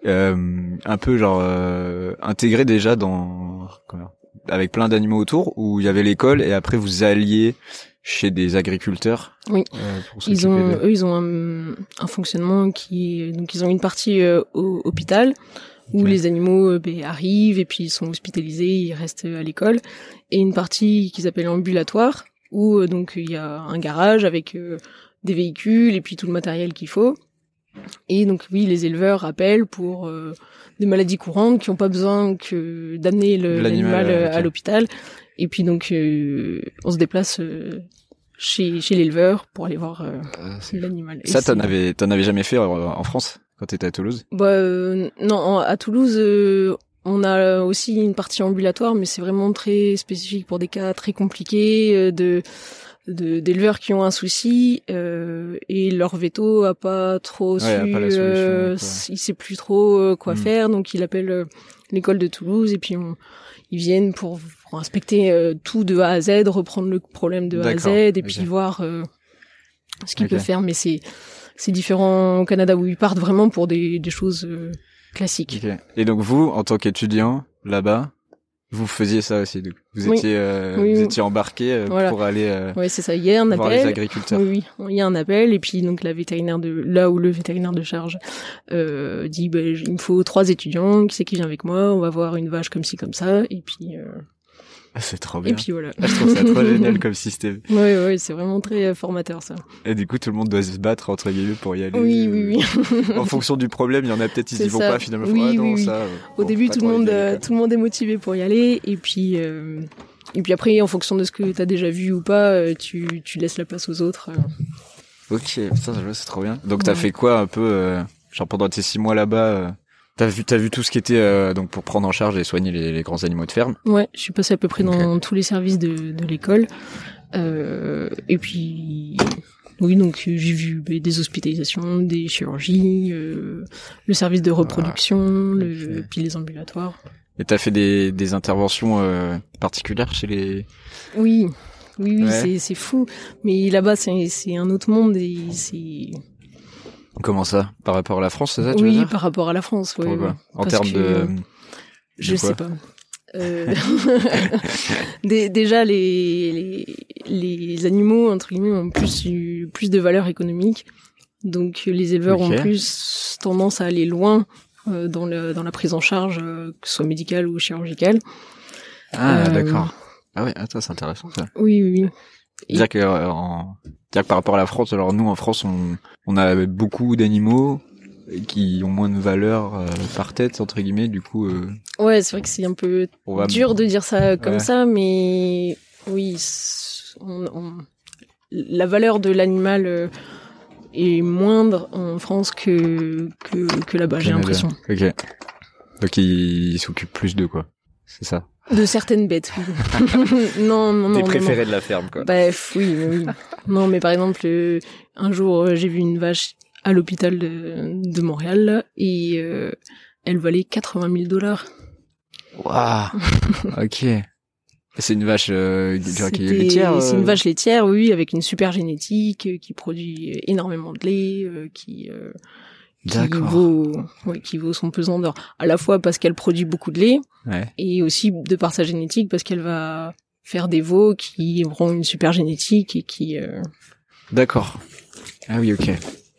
euh, un peu genre euh, intégré déjà dans comment, avec plein d'animaux autour, où il y avait l'école et après vous alliez chez des agriculteurs. Oui. euh, pour Ils ont, eux, ils ont un, un fonctionnement qui, donc ils ont une partie euh, au hôpital où les animaux euh, ben, arrivent et puis ils sont hospitalisés, ils restent à l'école, et une partie qu'ils appellent ambulatoire où euh, donc il y a un garage avec euh, des véhicules et puis tout le matériel qu'il faut. Et donc oui, les éleveurs appellent pour euh, des maladies courantes qui n'ont pas besoin que d'amener L'animal, euh, à l'hôpital. Et puis donc euh, on se déplace euh, chez, chez l'éleveur pour aller voir euh, Euh, c'est- l'animal. Ça, t'en avais, t'en avais jamais fait euh, en France? Quand t'étais à Toulouse? Bah euh, non, à Toulouse, euh, on a aussi une partie ambulatoire, mais c'est vraiment très spécifique pour des cas très compliqués euh, de de- d'éleveurs qui ont un souci euh, et leur veto a pas trop Ouais, su, pas solution, euh, il sait plus trop euh, quoi Mm. faire, donc il appelle l'école de Toulouse et puis on, ils viennent pour, pour inspecter tout de A à Z, reprendre le problème de A à Z et puis voir euh, ce qu'il Ok. peut faire, mais c'est c'est différent au Canada où ils partent vraiment pour des, des choses euh, classiques. Ok. Et donc vous, en tant qu'étudiant là-bas, vous faisiez ça aussi. Donc vous Oui. étiez, euh, Oui, vous oui. étiez embarqué euh, Voilà. pour aller euh, Ouais, c'est ça. Il y a un voir les agriculteurs. Oui, oui, il y a un appel et puis donc la vétérinaire de là où le vétérinaire de charge euh, dit ben, il me faut trois étudiants, qui c'est qui vient avec moi, on va voir une vache comme ci comme ça et puis euh, c'est trop et bien. puis voilà. Ah, je trouve ça trop (laughs) génial comme système. Ouais, ouais, c'est vraiment très euh, formateur ça. Et du coup, tout le monde doit se battre entre guillemets pour y aller. Oui, euh, oui, oui. En fonction du problème, il y en a peut-être ils y vont ça. pas finalement. Oui, ah, non, oui, oui. ça, euh, Au bon, début, tout le monde, aller, euh, tout le monde est motivé pour y aller, et puis, euh, et puis après, en fonction de ce que t'as déjà vu ou pas, euh, tu, tu laisses la place aux autres. euh. Ok, ça, c'est trop bien. Donc t'as Ouais. fait quoi un peu, euh, genre pendant tes six mois là-bas euh, T'as vu, t'as vu tout ce qui était euh, donc pour prendre en charge et soigner les, les grands animaux de ferme? Ouais, je suis passée à peu près dans tous les services de, de l'école, euh, et puis. Oui, donc j'ai vu ben, des hospitalisations, des chirurgies, euh, le service de reproduction, le, puis les ambulatoires. Et t'as fait des, des interventions euh, particulières chez les. Oui, oui, oui, Ouais. c'est c'est fou. Mais là-bas, c'est c'est un autre monde et c'est Comment ça? Par rapport à la France, c'est ça tu veux oui dire? par rapport à la France. Ouais. En termes de. euh, Je sais pas. Euh, (laughs) dé- déjà les, les les animaux entre guillemets ont plus eu- plus de valeur économique. Donc les éleveurs ont plus tendance à aller loin euh, dans le dans la prise en charge euh, que ce soit médicale ou chirurgicale. Ah, d'accord. Ah ouais, attends, c'est intéressant ça. Oui oui. oui. Et- Dire que, euh, en... que par rapport à la France, alors nous en France, on, on a beaucoup d'animaux qui ont moins de valeur euh, par tête entre guillemets. Du coup, euh, Ouais, c'est vrai que c'est un peu va dur de dire ça comme Ouais. ça, mais oui, c- on- on- la valeur de l'animal est moindre en France que que, que là-bas, j'ai l'impression. Ok. Donc ils il s'occupent plus d'eux quoi. C'est ça. De certaines bêtes, oui. (laughs) non, non, non, Tes préférés de la ferme quoi. Bref, oui, oui, oui. Non, mais par exemple, euh, un jour, euh, j'ai vu une vache à l'hôpital de, de Montréal là, et euh, elle valait 80 000 dollars. Waouh. ok. C'est une vache euh, genre qui est C'était- laitière. C'est une euh, vache laitière, oui, avec une super génétique, qui produit énormément de lait, euh, qui, euh, qui D'accord. vaut, ouais, qui vaut son pesant d'or. À la fois parce qu'elle produit beaucoup de lait, Ouais. et aussi de par sa génétique, parce qu'elle va faire des veaux qui auront une super génétique et qui. euh, D'accord. Ah oui, ok.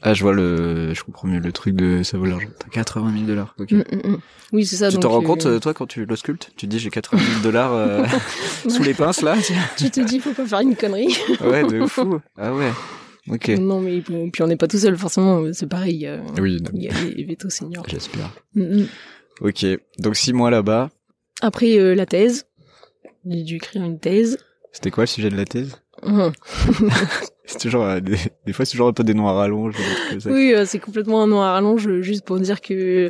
Ah, je vois le, je comprends mieux le truc de ça vaut l'argent. T'as 80 000 dollars. Ok. mm, mm, mm. Oui, c'est ça. Tu t'en rends euh, compte, euh, toi, quand tu l'auscultes? Tu te dis, j'ai 80 000 dollars euh, (laughs) sous les pinces, là Tu te dis, faut pas faire une connerie. Ouais, de fou. Ah ouais. Ok. Non, mais bon, puis on n'est pas tout seul, forcément. C'est pareil. A, Oui, il y a les vétos seniors. j'espère. Mm, mm. Ok, donc six mois là-bas. Après euh, la thèse, j'ai dû écrire une thèse. C'était quoi le sujet de la thèse? Hum. (laughs) C'est toujours euh, des, des fois c'est toujours un peu des noirs à rallonge. Oui, euh, c'est complètement un noir à rallonge, juste pour dire que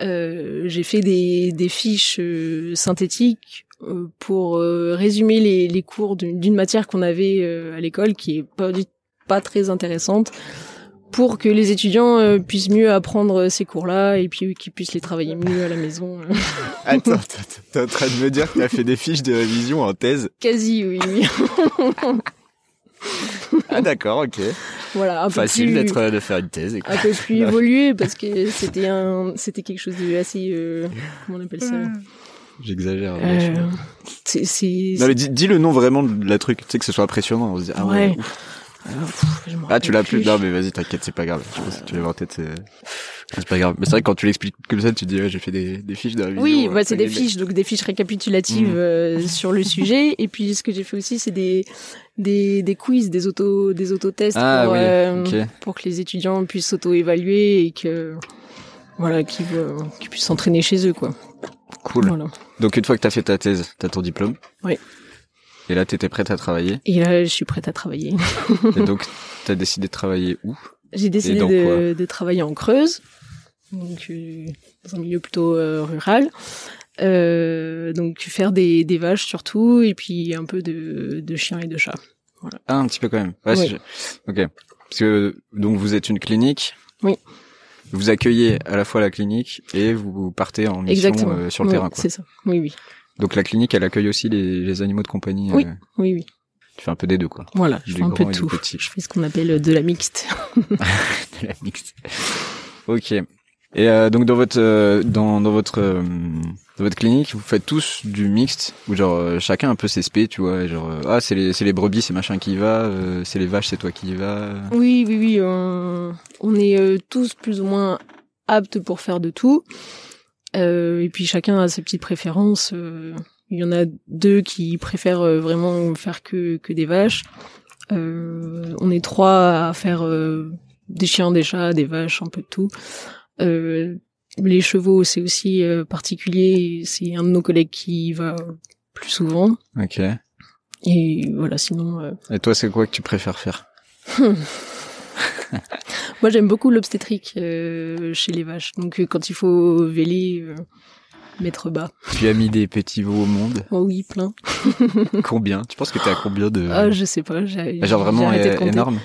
euh, j'ai fait des, des fiches euh, synthétiques euh, pour euh, résumer les, les cours d'une d'une matière qu'on avait euh, à l'école qui est pas du- pas très intéressante pour que les étudiants euh, puissent mieux apprendre ces cours-là et puis qu'ils puissent les travailler mieux à la maison. (laughs) Attends, t'es en train de me dire que t'as fait des fiches de révision en thèse? Quasi, oui. (laughs) Ah d'accord, ok. voilà, un peu Facile plus- d'être de faire une thèse. écoute. un peu plus (laughs) évolué parce que c'était un c'était quelque chose de assez euh, comment on appelle ça? J'exagère. euh, vachement. c'est c'est Non mais dis, dis le nom vraiment de la truc, tu sais que ce soit impressionnant. On se dit ah ouais. Ouais. Pff, me Ah tu l'as plus. Non mais vas-y t'inquiète c'est pas grave. Je pense que tu l'avais en tête c'est c'est pas grave. Mais c'est vrai que quand tu l'expliques comme ça tu dis ouais, j'ai fait des, des fiches de révision. Oui, euh, bah, c'est des fiches, donc des fiches récapitulatives Mm. euh, sur le sujet. Et puis ce que j'ai fait aussi, c'est des des des quiz, des auto des autotests Ah pour oui, euh, pour que les étudiants puissent s'auto-évaluer et que voilà, qu'ils euh, qu'ils puissent s'entraîner chez eux quoi. Cool. Voilà. Donc une fois que t'as fait ta thèse, t'as ton diplôme. Oui. Et là t'étais prête à travailler. Et là, je suis prête à travailler. Et (laughs) donc t'as décidé de travailler où? J'ai décidé de, de travailler en Creuse, donc euh, dans un milieu plutôt euh, rural. Euh, donc faire des, des vaches surtout, et puis un peu de, de chiens et de chats. Ah un petit peu quand même. Ouais, Oui. Ok. Parce que donc vous êtes une clinique. Oui. Vous accueillez à la fois la clinique et vous partez en mission euh, sur le Ouais, terrain. C'est ça. Oui, oui, Donc la clinique, elle accueille aussi les, les animaux de compagnie. Oui. euh, oui, oui. tu fais un peu des deux, quoi. Voilà, je fais un peu tout. Je fais ce qu'on appelle de la mixte. (laughs) (laughs) De la mixte. ok. Et euh, donc dans votre euh, dans dans votre euh, dans votre clinique, vous faites tous du mixte ou genre euh, chacun un peu ses spé, tu vois, et genre euh, ah c'est les c'est les brebis, c'est machin qui y va, euh, c'est les vaches, c'est toi qui y va. Oui, oui, oui. On, est euh, tous plus ou moins aptes pour faire de tout. Euh, et puis chacun a ses petites préférences. euh, il y en a deux qui préfèrent euh, vraiment faire que, que des vaches. Euh, on est trois à faire euh, des chiens, des chats, des vaches, un peu de tout. Euh, les chevaux, c'est aussi euh, particulier. C'est un de nos collègues qui y va plus souvent. Ok. Et voilà, sinon... euh, Et toi, c'est quoi que tu préfères faire? (laughs) Moi, j'aime beaucoup l'obstétrique euh, chez les vaches. Donc, euh, quand il faut véler, euh, mettre bas. Tu as mis des petits veaux au monde. Oh oui, plein. (laughs) Combien? Tu penses que t'es à combien de Ah, je sais pas. J'ai, Genre vraiment énorme?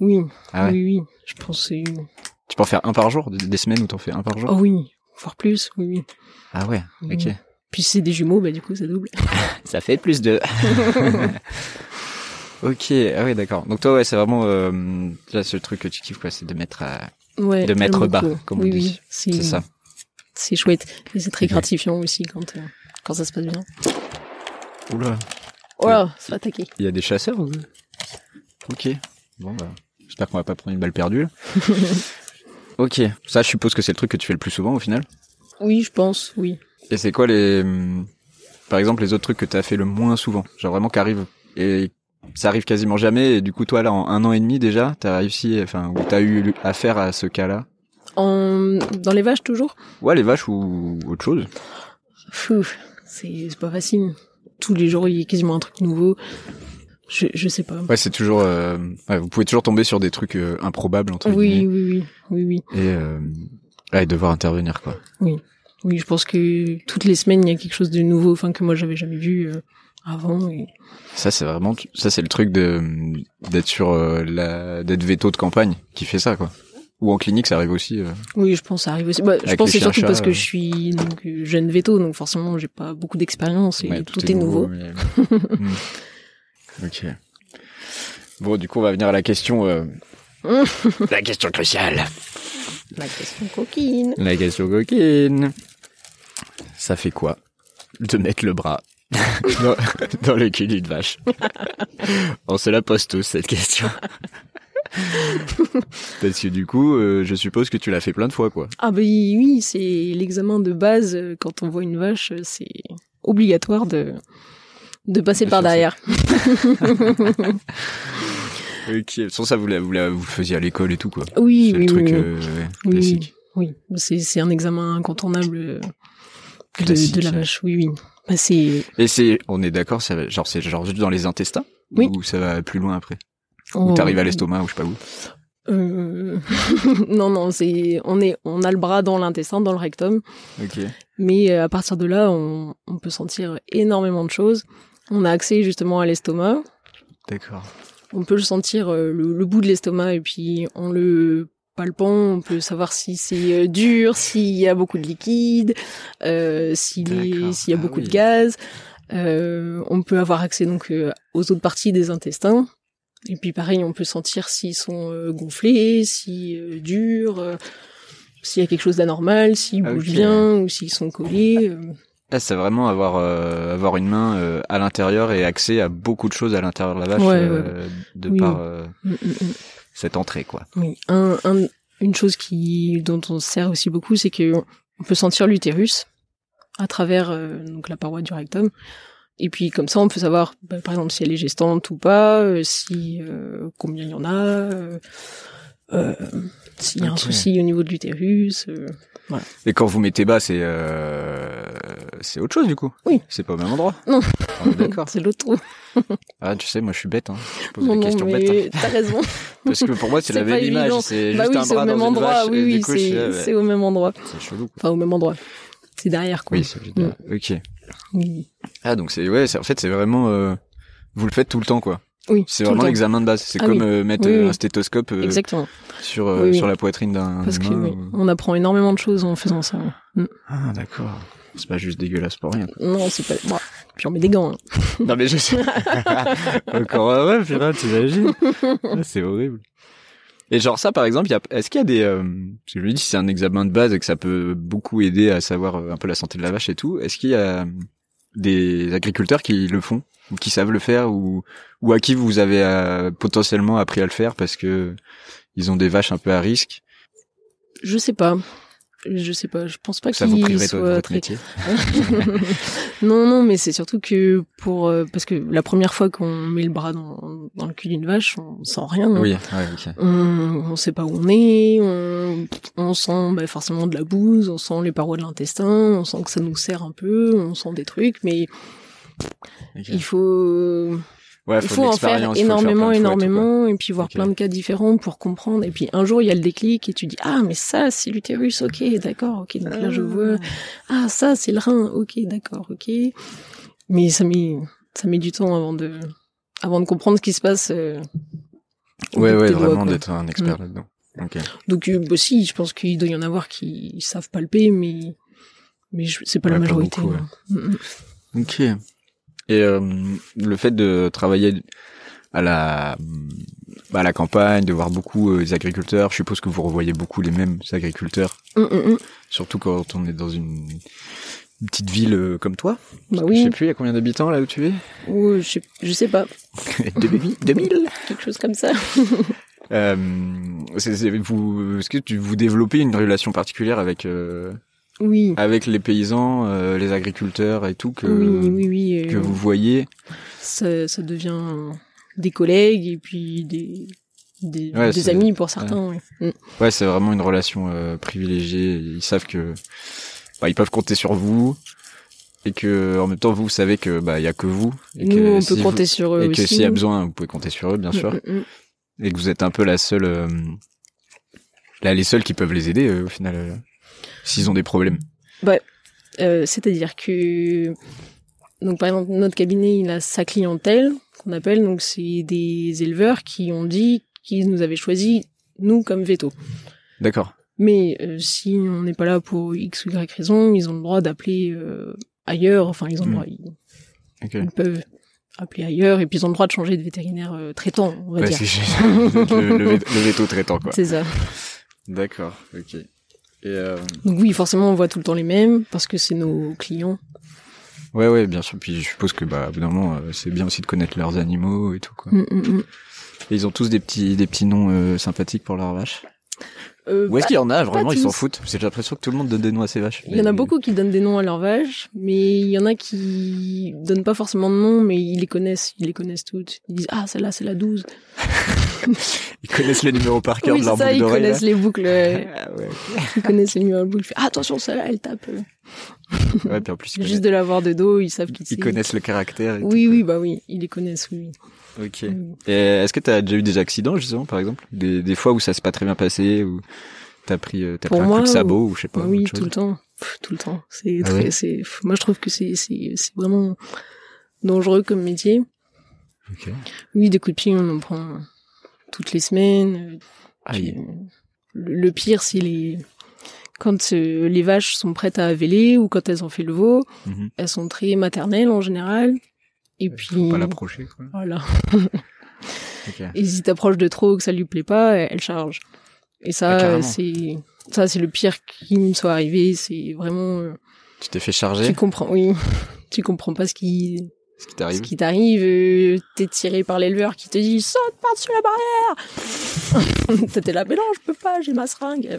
Oui, Ah ouais. oui, oui. Je pense que. Tu peux en faire un par jour? Des semaines où t'en fais un par jour? Oh oui, voire plus, oui. Ah ouais, ok. Puis si c'est des jumeaux, bah du coup, ça double. (laughs) Ça fait plus de... (laughs) ok, ah ouais, d'accord. Donc toi, ouais, c'est vraiment... Euh, là, c'est le truc que tu kiffes, quoi, c'est de mettre à... Ouais, De mettre bas, comme on oui, dit. Oui, c'est, C'est ça. C'est chouette. Et c'est très gratifiant aussi quand, euh, quand ça se passe bien. Oula. Oh là, se fait attaquer. Il y a des chasseurs ou... Ok. Bon, bah... J'espère qu'on va pas prendre une balle perdue. là. (laughs) ok. Ça, je suppose que c'est le truc que tu fais le plus souvent, au final. Oui, je pense, oui. Et c'est quoi les, par exemple, les autres trucs que t'as fait le moins souvent, genre vraiment qu'arrive et ça arrive quasiment jamais. Et du coup, toi là, en un an et demi déjà, t'as réussi, enfin, ou t'as eu affaire à ce cas-là? En... Dans les vaches, toujours? Ouais, les vaches ou autre chose. Pfff, c'est c'est pas facile. Tous les jours, il y a quasiment un truc nouveau. Je, je sais pas. Ouais, c'est toujours, euh, ouais, vous pouvez toujours tomber sur des trucs euh, improbables entre Oui, guillemets oui, oui, oui, oui. et euh, ouais, devoir intervenir quoi. Oui, je pense que toutes les semaines, il y a quelque chose de nouveau, enfin que moi j'avais jamais vu euh, avant. et- Ça, c'est vraiment, ça c'est le truc de d'être sur euh, la, d'être veto de campagne qui fait ça quoi. Ou en clinique, ça arrive aussi. euh. Oui, je pense que ça arrive aussi. Bah, je pense c'est surtout parce que euh. je suis donc jeune veto, donc forcément j'ai pas beaucoup d'expérience et Ouais, tout, est nouveau. mais- (laughs) Hmm. Ok. Bon, du coup, on va venir à la question, euh, (laughs) la question cruciale, La question coquine. la question coquine. Ça fait quoi de mettre le bras (laughs) dans, dans le cul d'une vache (laughs) On se la pose tous cette question. (laughs) Parce que du coup, euh, je suppose que tu l'as fait plein de fois, quoi. Ah bah oui, c'est l'examen de base euh, quand on voit une vache, euh, c'est obligatoire de de passer De par derrière. Ok. Sans ça, vous, la- vous, la- vous le faisiez à l'école et tout, quoi. Oui, C'est oui, le truc oui, oui. euh, classique. Oui, c'est c'est un examen incontournable. de, de la vache. Oui, oui. Bah, c'est Et c'est, on est d'accord, ça genre c'est genre juste dans les intestins? Oui. ou ça va plus loin après? On- Ou t'arrives à l'estomac ou je sais pas où? Euh, (laughs) non, non, c'est on est on a le bras dans l'intestin, dans le rectum, Ok. mais euh, à partir de là, on, on peut sentir énormément de choses. On a accès justement à l'estomac. D'accord. On peut le sentir euh, le, le bout de l'estomac et puis en le palpant, on peut savoir si c'est euh, dur, s'il y a beaucoup de liquide, euh, s'il y a Ah beaucoup oui. de gaz. Euh, on peut avoir accès donc euh, aux autres parties des intestins. Et puis pareil, on peut sentir s'ils sont euh, gonflés, si durs, s'il y a quelque chose d'anormal, s'ils Ah, bougent bien ou s'ils sont collés. Là, c'est vraiment avoir euh, avoir une main euh, à l'intérieur et accès à beaucoup de choses à l'intérieur de la vache Ouais, euh, de Oui, par euh, Mm, mm, mm. Cette entrée quoi. Oui, un, un- une chose qui dont on se sert aussi beaucoup, c'est que on peut sentir l'utérus à travers euh, donc la paroi du rectum. Et puis comme ça, on peut savoir, bah, par exemple, si elle est gestante ou pas, euh, si euh, combien il y en a, s'il y a un souci au niveau de l'utérus. Euh. Et quand vous mettez bas, c'est euh, c'est autre chose du coup? Oui. C'est pas au même endroit? Non. D'accord. (laughs) c'est l'autre trou. (laughs) Ah, tu sais, moi je suis bête. Hein. Je pose Non, des non, questions bêtes. mais hein. t'as raison. (laughs) Parce que pour moi, c'est C'est la même image. C'est bah juste oui, un c'est au bras même dans une endroit. vache. oui, oui, je c'est c'est au même endroit. c'est chelou. Enfin, au même endroit. C'est derrière, quoi. Oui, ça veut dire. Ok. Oui. Ah, donc c'est ouais, c'est en fait c'est vraiment euh, vous le faites tout le temps quoi. Oui, C'est vraiment l'examen de base. C'est Ah comme oui. euh, mettre Oui, euh, un stéthoscope euh, sur euh, sur la poitrine d'un Parce que ou- on apprend énormément de choses en faisant ça. Mm. Ah d'accord. C'est pas juste dégueulasse pour rien. quoi. Non, c'est pas. Bon. Puis on met des gants. hein. (laughs) non mais je sais. Encore ouais, putain, t'imagines Ah, C'est horrible. Et genre ça par exemple, il y a est-ce qu'il y a des euh, je lui dis c'est un examen de base et que ça peut beaucoup aider à savoir euh, un peu la santé de la vache et tout. Est-ce qu'il y a des agriculteurs qui le font? Ou qui savent le faire ou ou à qui vous avez euh, potentiellement appris à le faire parce que ils ont des vaches un peu à risque Je sais pas. Je sais pas. Je pense pas Ça vous priverait de soit votre très. métier (laughs) non, non, mais c'est surtout que pour euh, parce que la première fois qu'on met le bras dans, dans le cul d'une vache, on sent rien. hein. Oui, ouais. On, on sait pas où on est. On, on sent bah, forcément de la bouse. On sent les parois de l'intestin. On sent que ça nous serre un peu. On sent des trucs, mais Il faut Ouais, il faut, en faire énormément, énormément, et puis voir plein de cas différents pour comprendre. Et puis un jour, il y a le déclic et tu dis ah mais ça c'est l'utérus, ok, d'accord, ok. Donc là je vois ah ça c'est le rein, ok, d'accord, ok. Mais ça met ça met du temps avant de avant de comprendre ce qui se passe. euh, Ouais, ouais, vraiment d'être un expert Mm. là-dedans. Donc euh, bah, si, je pense qu'il doit y en avoir qui savent palper, mais mais je- c'est pas la pas majorité. beaucoup, ouais. non. Mm, mm. Ok. Et euh, le fait de travailler à la à la campagne, de voir beaucoup euh, les agriculteurs, je suppose que vous revoyez beaucoup les mêmes agriculteurs, Mm, mm, mm. surtout quand on est dans une, petite ville euh, comme toi. Bah Je oui, sais plus, il y a combien d'habitants là où tu es? Ou je sais, je sais pas, (laughs) 2000 2000 quelque chose comme ça. euh, c'est- vous, Est-ce que tu, vous développez une relation particulière avec euh, Oui. avec les paysans, euh, les agriculteurs et tout que oui, oui, oui. euh, que vous voyez ça, ça devient des collègues et puis des, des, Ouais, des c'est- amis pour certains. ouais. Mm. Ouais, c'est vraiment une relation euh, privilégiée. Ils savent que bah, ils peuvent compter sur vous et que en même temps vous savez que bah il y a que vous et Nous, que on si peut vous- compter sur eux et que s'il y a besoin, vous pouvez compter sur eux bien sûr Mm, mm, mm. et que vous êtes un peu la seule euh, là les seuls qui peuvent les aider au final s'ils ont des problèmes. Euh, C'est-à-dire que, donc par exemple, notre cabinet, il a sa clientèle qu'on appelle, donc c'est des éleveurs qui ont dit qu'ils nous avaient choisi nous comme veto. D'accord. Mais euh, si on n'est pas là pour x ou y raison, ils ont le droit d'appeler euh, ailleurs. Enfin, ils ont le Mm. droit, ils, peuvent appeler ailleurs et puis ils ont le droit de changer de vétérinaire euh, traitant, on va dire. le, le, le veto traitant quoi. C'est ça. D'accord. Ok. Et euh, Donc oui, forcément, on voit tout le temps les mêmes parce que c'est nos clients. ouais ouais bien sûr. Puis je suppose que bah au moment euh, c'est bien aussi de connaître leurs animaux et tout quoi. Mm, mm, mm. Et ils ont tous des petits des petits noms euh, sympathiques pour leurs vaches. Euh, Ou est-ce qu'il y en a? vraiment ils s'en foutent j'ai l'impression que tout le monde donne des noms à ses vaches. Il y en a beaucoup qui donnent des noms à leurs vaches, mais il y en a qui donnent pas forcément de nom, mais ils les connaissent, ils les connaissent toutes. Ils disent ah celle-là c'est la 12. (laughs) (laughs) ils connaissent les numéros par cœur oui, de leur ça, boucle ils d'oreille. connaissent les boucles. Ah ouais. ils connaissent les numéros de boucle. Ah, attention, celle-là, elle tape. euh. (laughs) ouais, puis en plus, ils, Juste de l'avoir de dos, ils savent qui c'est. ils connaissent le caractère. et Oui, tout, oui, bah oui, ils les connaissent, oui. Ok. oui. Et est-ce que t'as déjà eu des accidents, justement, par exemple? Des, des fois où ça s'est pas très bien passé, ou t'as pris, euh, t'as pris un moi, coup de sabot, ou je sais pas. oui, tout le temps. Pff, tout le temps. C'est Ah très, ouais? c'est, moi je trouve que c'est, c'est, c'est vraiment dangereux comme métier. Ok. Oui, des coups de pied, on en prend toutes les semaines. Aïe. Euh, Le, pire, c'est les, quand euh, les vaches sont prêtes à véler ou quand elles ont fait le veau, Mhm. elles sont très maternelles en général. Et Faut puis, pas l'approcher, quoi. voilà. (laughs) Ok. Et si t'approches de trop, que ça lui plaît pas, elle charge. Et Ah, ça, carrément. c'est, ça, c'est le pire qui me soit arrivé. C'est vraiment, euh, Tu t'es fait charger, tu comprends, oui, (laughs) tu comprends pas ce qui, ce qui ce t'arrive. qui t'arrive. euh, T'es tiré par l'éleveur qui te dit saute par-dessus la barrière. (laughs) T'étais là, mais non, je peux pas, j'ai ma seringue. (laughs)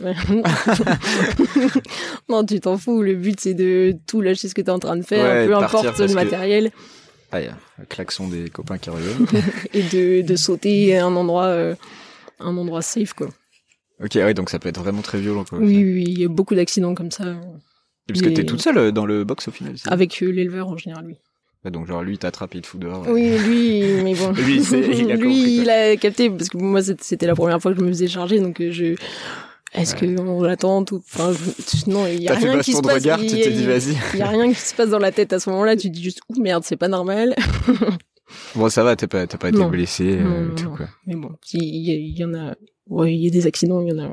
non, tu t'en fous. Le but, c'est de tout lâcher ce que t'es en train de faire, Ouais, peu de importe le parce que- matériel, Ah, y a le klaxon des copains qui reviennent. (laughs) et de, de sauter à un endroit, euh, un endroit safe, quoi. ok, ouais, donc ça peut être vraiment très violent, quoi. Oui, oui, oui, il y a beaucoup d'accidents comme ça. Parce que t'es toute seule euh, dans le box au final. Avec euh, l'éleveur en général, oui. Donc genre lui t'attrape, il te fout dehors. Oui, lui, mais bon. Lui, il a compris, Lui, quoi. il a capté, parce que moi, c'était- la première fois que je me faisais charger, donc euh, je... Est-ce que on l'attend Enfin, je- non, il y a rien qui se passe. regard, il tu dit vas-y. Il y a rien qui se passe dans la tête à ce moment-là. Tu te dis juste, ouh merde, c'est pas normal. Bon ça va, t'as pas, t'as pas été Non. blessé, euh, Non, tout quoi. Mais bon, il y, en a, ouais, il y a des accidents, il y en a,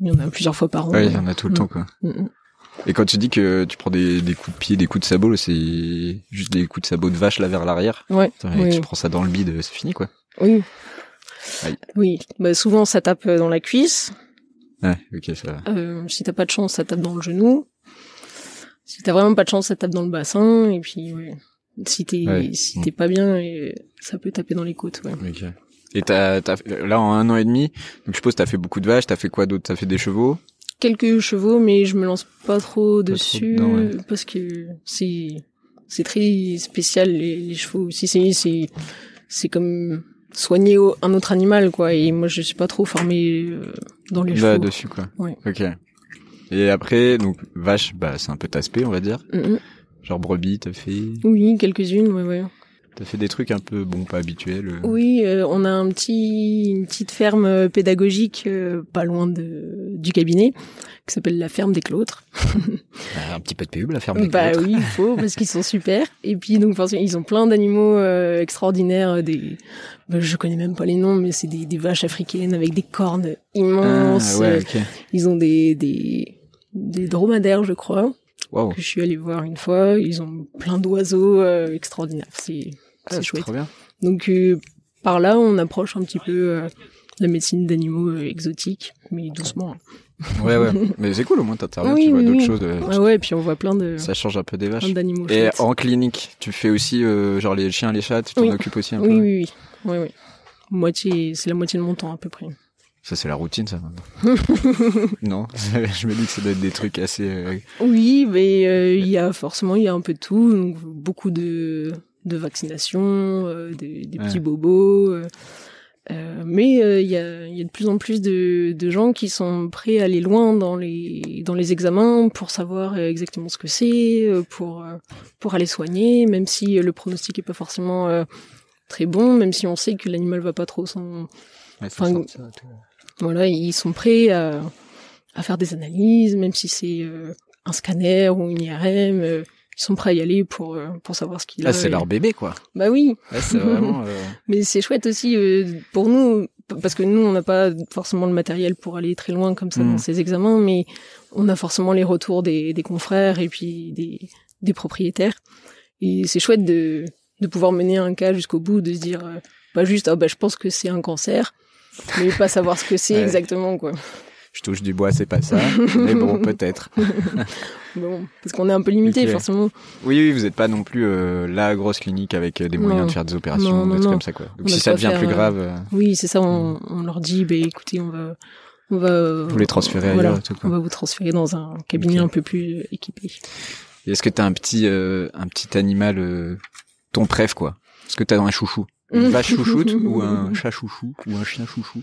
il y en a plusieurs fois par an. Ouais, il y en a tout le Mm. temps quoi. Mm, mm. Et quand tu dis que tu prends des, des coups de pied, des coups de sabot, c'est juste des coups de sabot de vache là vers l'arrière. Ouais. Et Oui. Tu prends ça dans le bide, c'est fini quoi. Oui. Aïe. Oui. Bah, souvent, ça tape dans la cuisse. Ouais, ok, ça va. Euh, si t'as pas de chance, ça tape dans le genou. Si t'as vraiment pas de chance, ça tape dans le bassin. Et puis, ouais. Si t'es, Ouais. si t'es pas bien, euh, ça peut taper dans les côtes, ouais. Ok. Et t'as, t'as, là en un an et demi, donc je suppose t'as fait beaucoup de vaches, t'as fait quoi d'autre? T'as fait des chevaux? Quelques chevaux, mais je me lance pas trop dessus dedans, ouais. parce que c'est, c'est très spécial les, les chevaux. Si c'est, c'est, c'est comme soigner un autre animal, quoi. Et moi, je suis pas trop formée euh, dans les Là chevaux. dessus quoi. Ouais. Ok. Et après, donc vache, bah c'est un peu taspé on va dire. Mm, mm. Genre brebis, t'as fait, Oui, quelques-unes, ouais, ouais. T'as fait des trucs un peu bon, pas habituels. euh. Oui, euh, on a un petit, une petite ferme euh, pédagogique euh, pas loin de, du cabinet qui s'appelle la ferme des Clôtres. Bah, (laughs) un petit peu de pub, la ferme des Bah Clôtres. oui, il faut parce qu'ils sont super. Et puis donc forcément, ils ont plein d'animaux euh, extraordinaires. euh, Des, bah, je connais même pas les noms, mais c'est des, des vaches africaines avec des cornes immenses. Ah, ouais, Euh, ok. Ils ont des, des, des dromadaires, je crois, Waouh. que je suis allée voir une fois. Ils ont plein d'oiseaux euh, extraordinaires. C'est Ah, c'est chouette. Trop bien. Donc euh, par là, on approche un petit peu euh, la médecine d'animaux euh, exotiques, mais doucement. Ouais, ouais. (laughs) Mais c'est cool, au moins t'interviens, Oui, tu vois oui, d'autres oui. choses. euh, Ouais, ouais, puis on voit plein de Ça change un peu des vaches. d'animaux. Et chouettes. en clinique, tu fais aussi euh, genre les chiens, les chats, tu t'en occupes aussi un Oui, peu. oui, oui, oui, oui. Moitié, c'est la moitié de mon temps à peu près. Ça c'est la routine, ça. maintenant. (laughs) non, (laughs) je me dis que ça doit être des trucs assez. Oui, mais euh, il y a forcément il y a un peu de tout, donc beaucoup de de vaccinations, euh, des, des Ouais. petits bobos. euh, euh, mais euh, il y, a, y a de plus en plus de, de gens qui sont prêts à aller loin dans les dans les examens pour savoir exactement ce que c'est, pour pour aller soigner, même si le pronostic est pas forcément euh, très bon, même si on sait que l'animal va pas trop s'en Enfin, voilà, ils sont prêts à, à faire des analyses, même si c'est euh, un scanner ou une IRM, euh, ils sont prêts à y aller pour euh, pour savoir ce qu'il a. Là, c'est et- leur bébé, quoi. Bah oui, c'est vraiment. euh, (laughs) mais c'est chouette aussi euh, pour nous parce que nous on n'a pas forcément le matériel pour aller très loin comme ça Mm. dans ces examens, mais on a forcément les retours des, des confrères et puis des des propriétaires et c'est chouette de de pouvoir mener un cas jusqu'au bout, de se dire euh, pas juste ah bah je pense que c'est un cancer, mais pas savoir ce que c'est (laughs) Ouais. exactement quoi. Je touche du bois, c'est pas ça. mais bon, (laughs) peut-être. (laughs) Bon, parce qu'on est un peu limité forcément. Oui, oui, vous êtes pas non plus euh, la grosse clinique avec euh, des moyens Non. de faire des opérations, Non, non, des trucs non. comme ça, quoi. Donc On si a ça devient faire, plus euh, grave, euh, Oui, c'est ça. On, on leur dit, bah écoutez, on va, on va, vous les transférez voilà, ailleurs, tout, on quoi. va vous transférer dans un cabinet un peu plus équipé. Est-ce que t'as un petit, euh, un petit animal, euh, ton préf, quoi? Est-ce que t'as un chouchou? Une vache chouchoute ou un (laughs) chat chouchou ou un chien chouchou?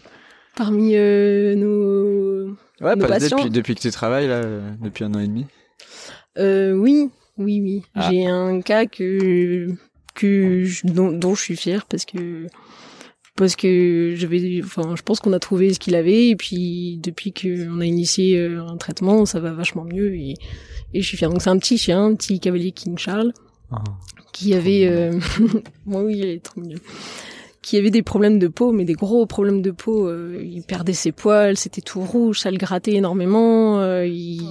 Parmi euh, nos, Ouais, nos pas patients depuis, depuis que tu travailles là, depuis un an et demi. Euh, oui, oui, oui. Ah. J'ai un cas que que je- dont, dont je suis fière parce que parce que je vais, enfin, je pense qu'on a trouvé ce qu'il avait et puis depuis qu'on a initié euh, un traitement, ça va vachement mieux et, et je suis fière. Donc c'est un petit chien, un petit cavalier King Charles qui avait, euh... (laughs) moi oui, il est trop mignon. Qui avait des problèmes de peau, mais des gros problèmes de peau. euh, il perdait ses poils, c'était tout rouge, ça le grattait énormément. euh, il,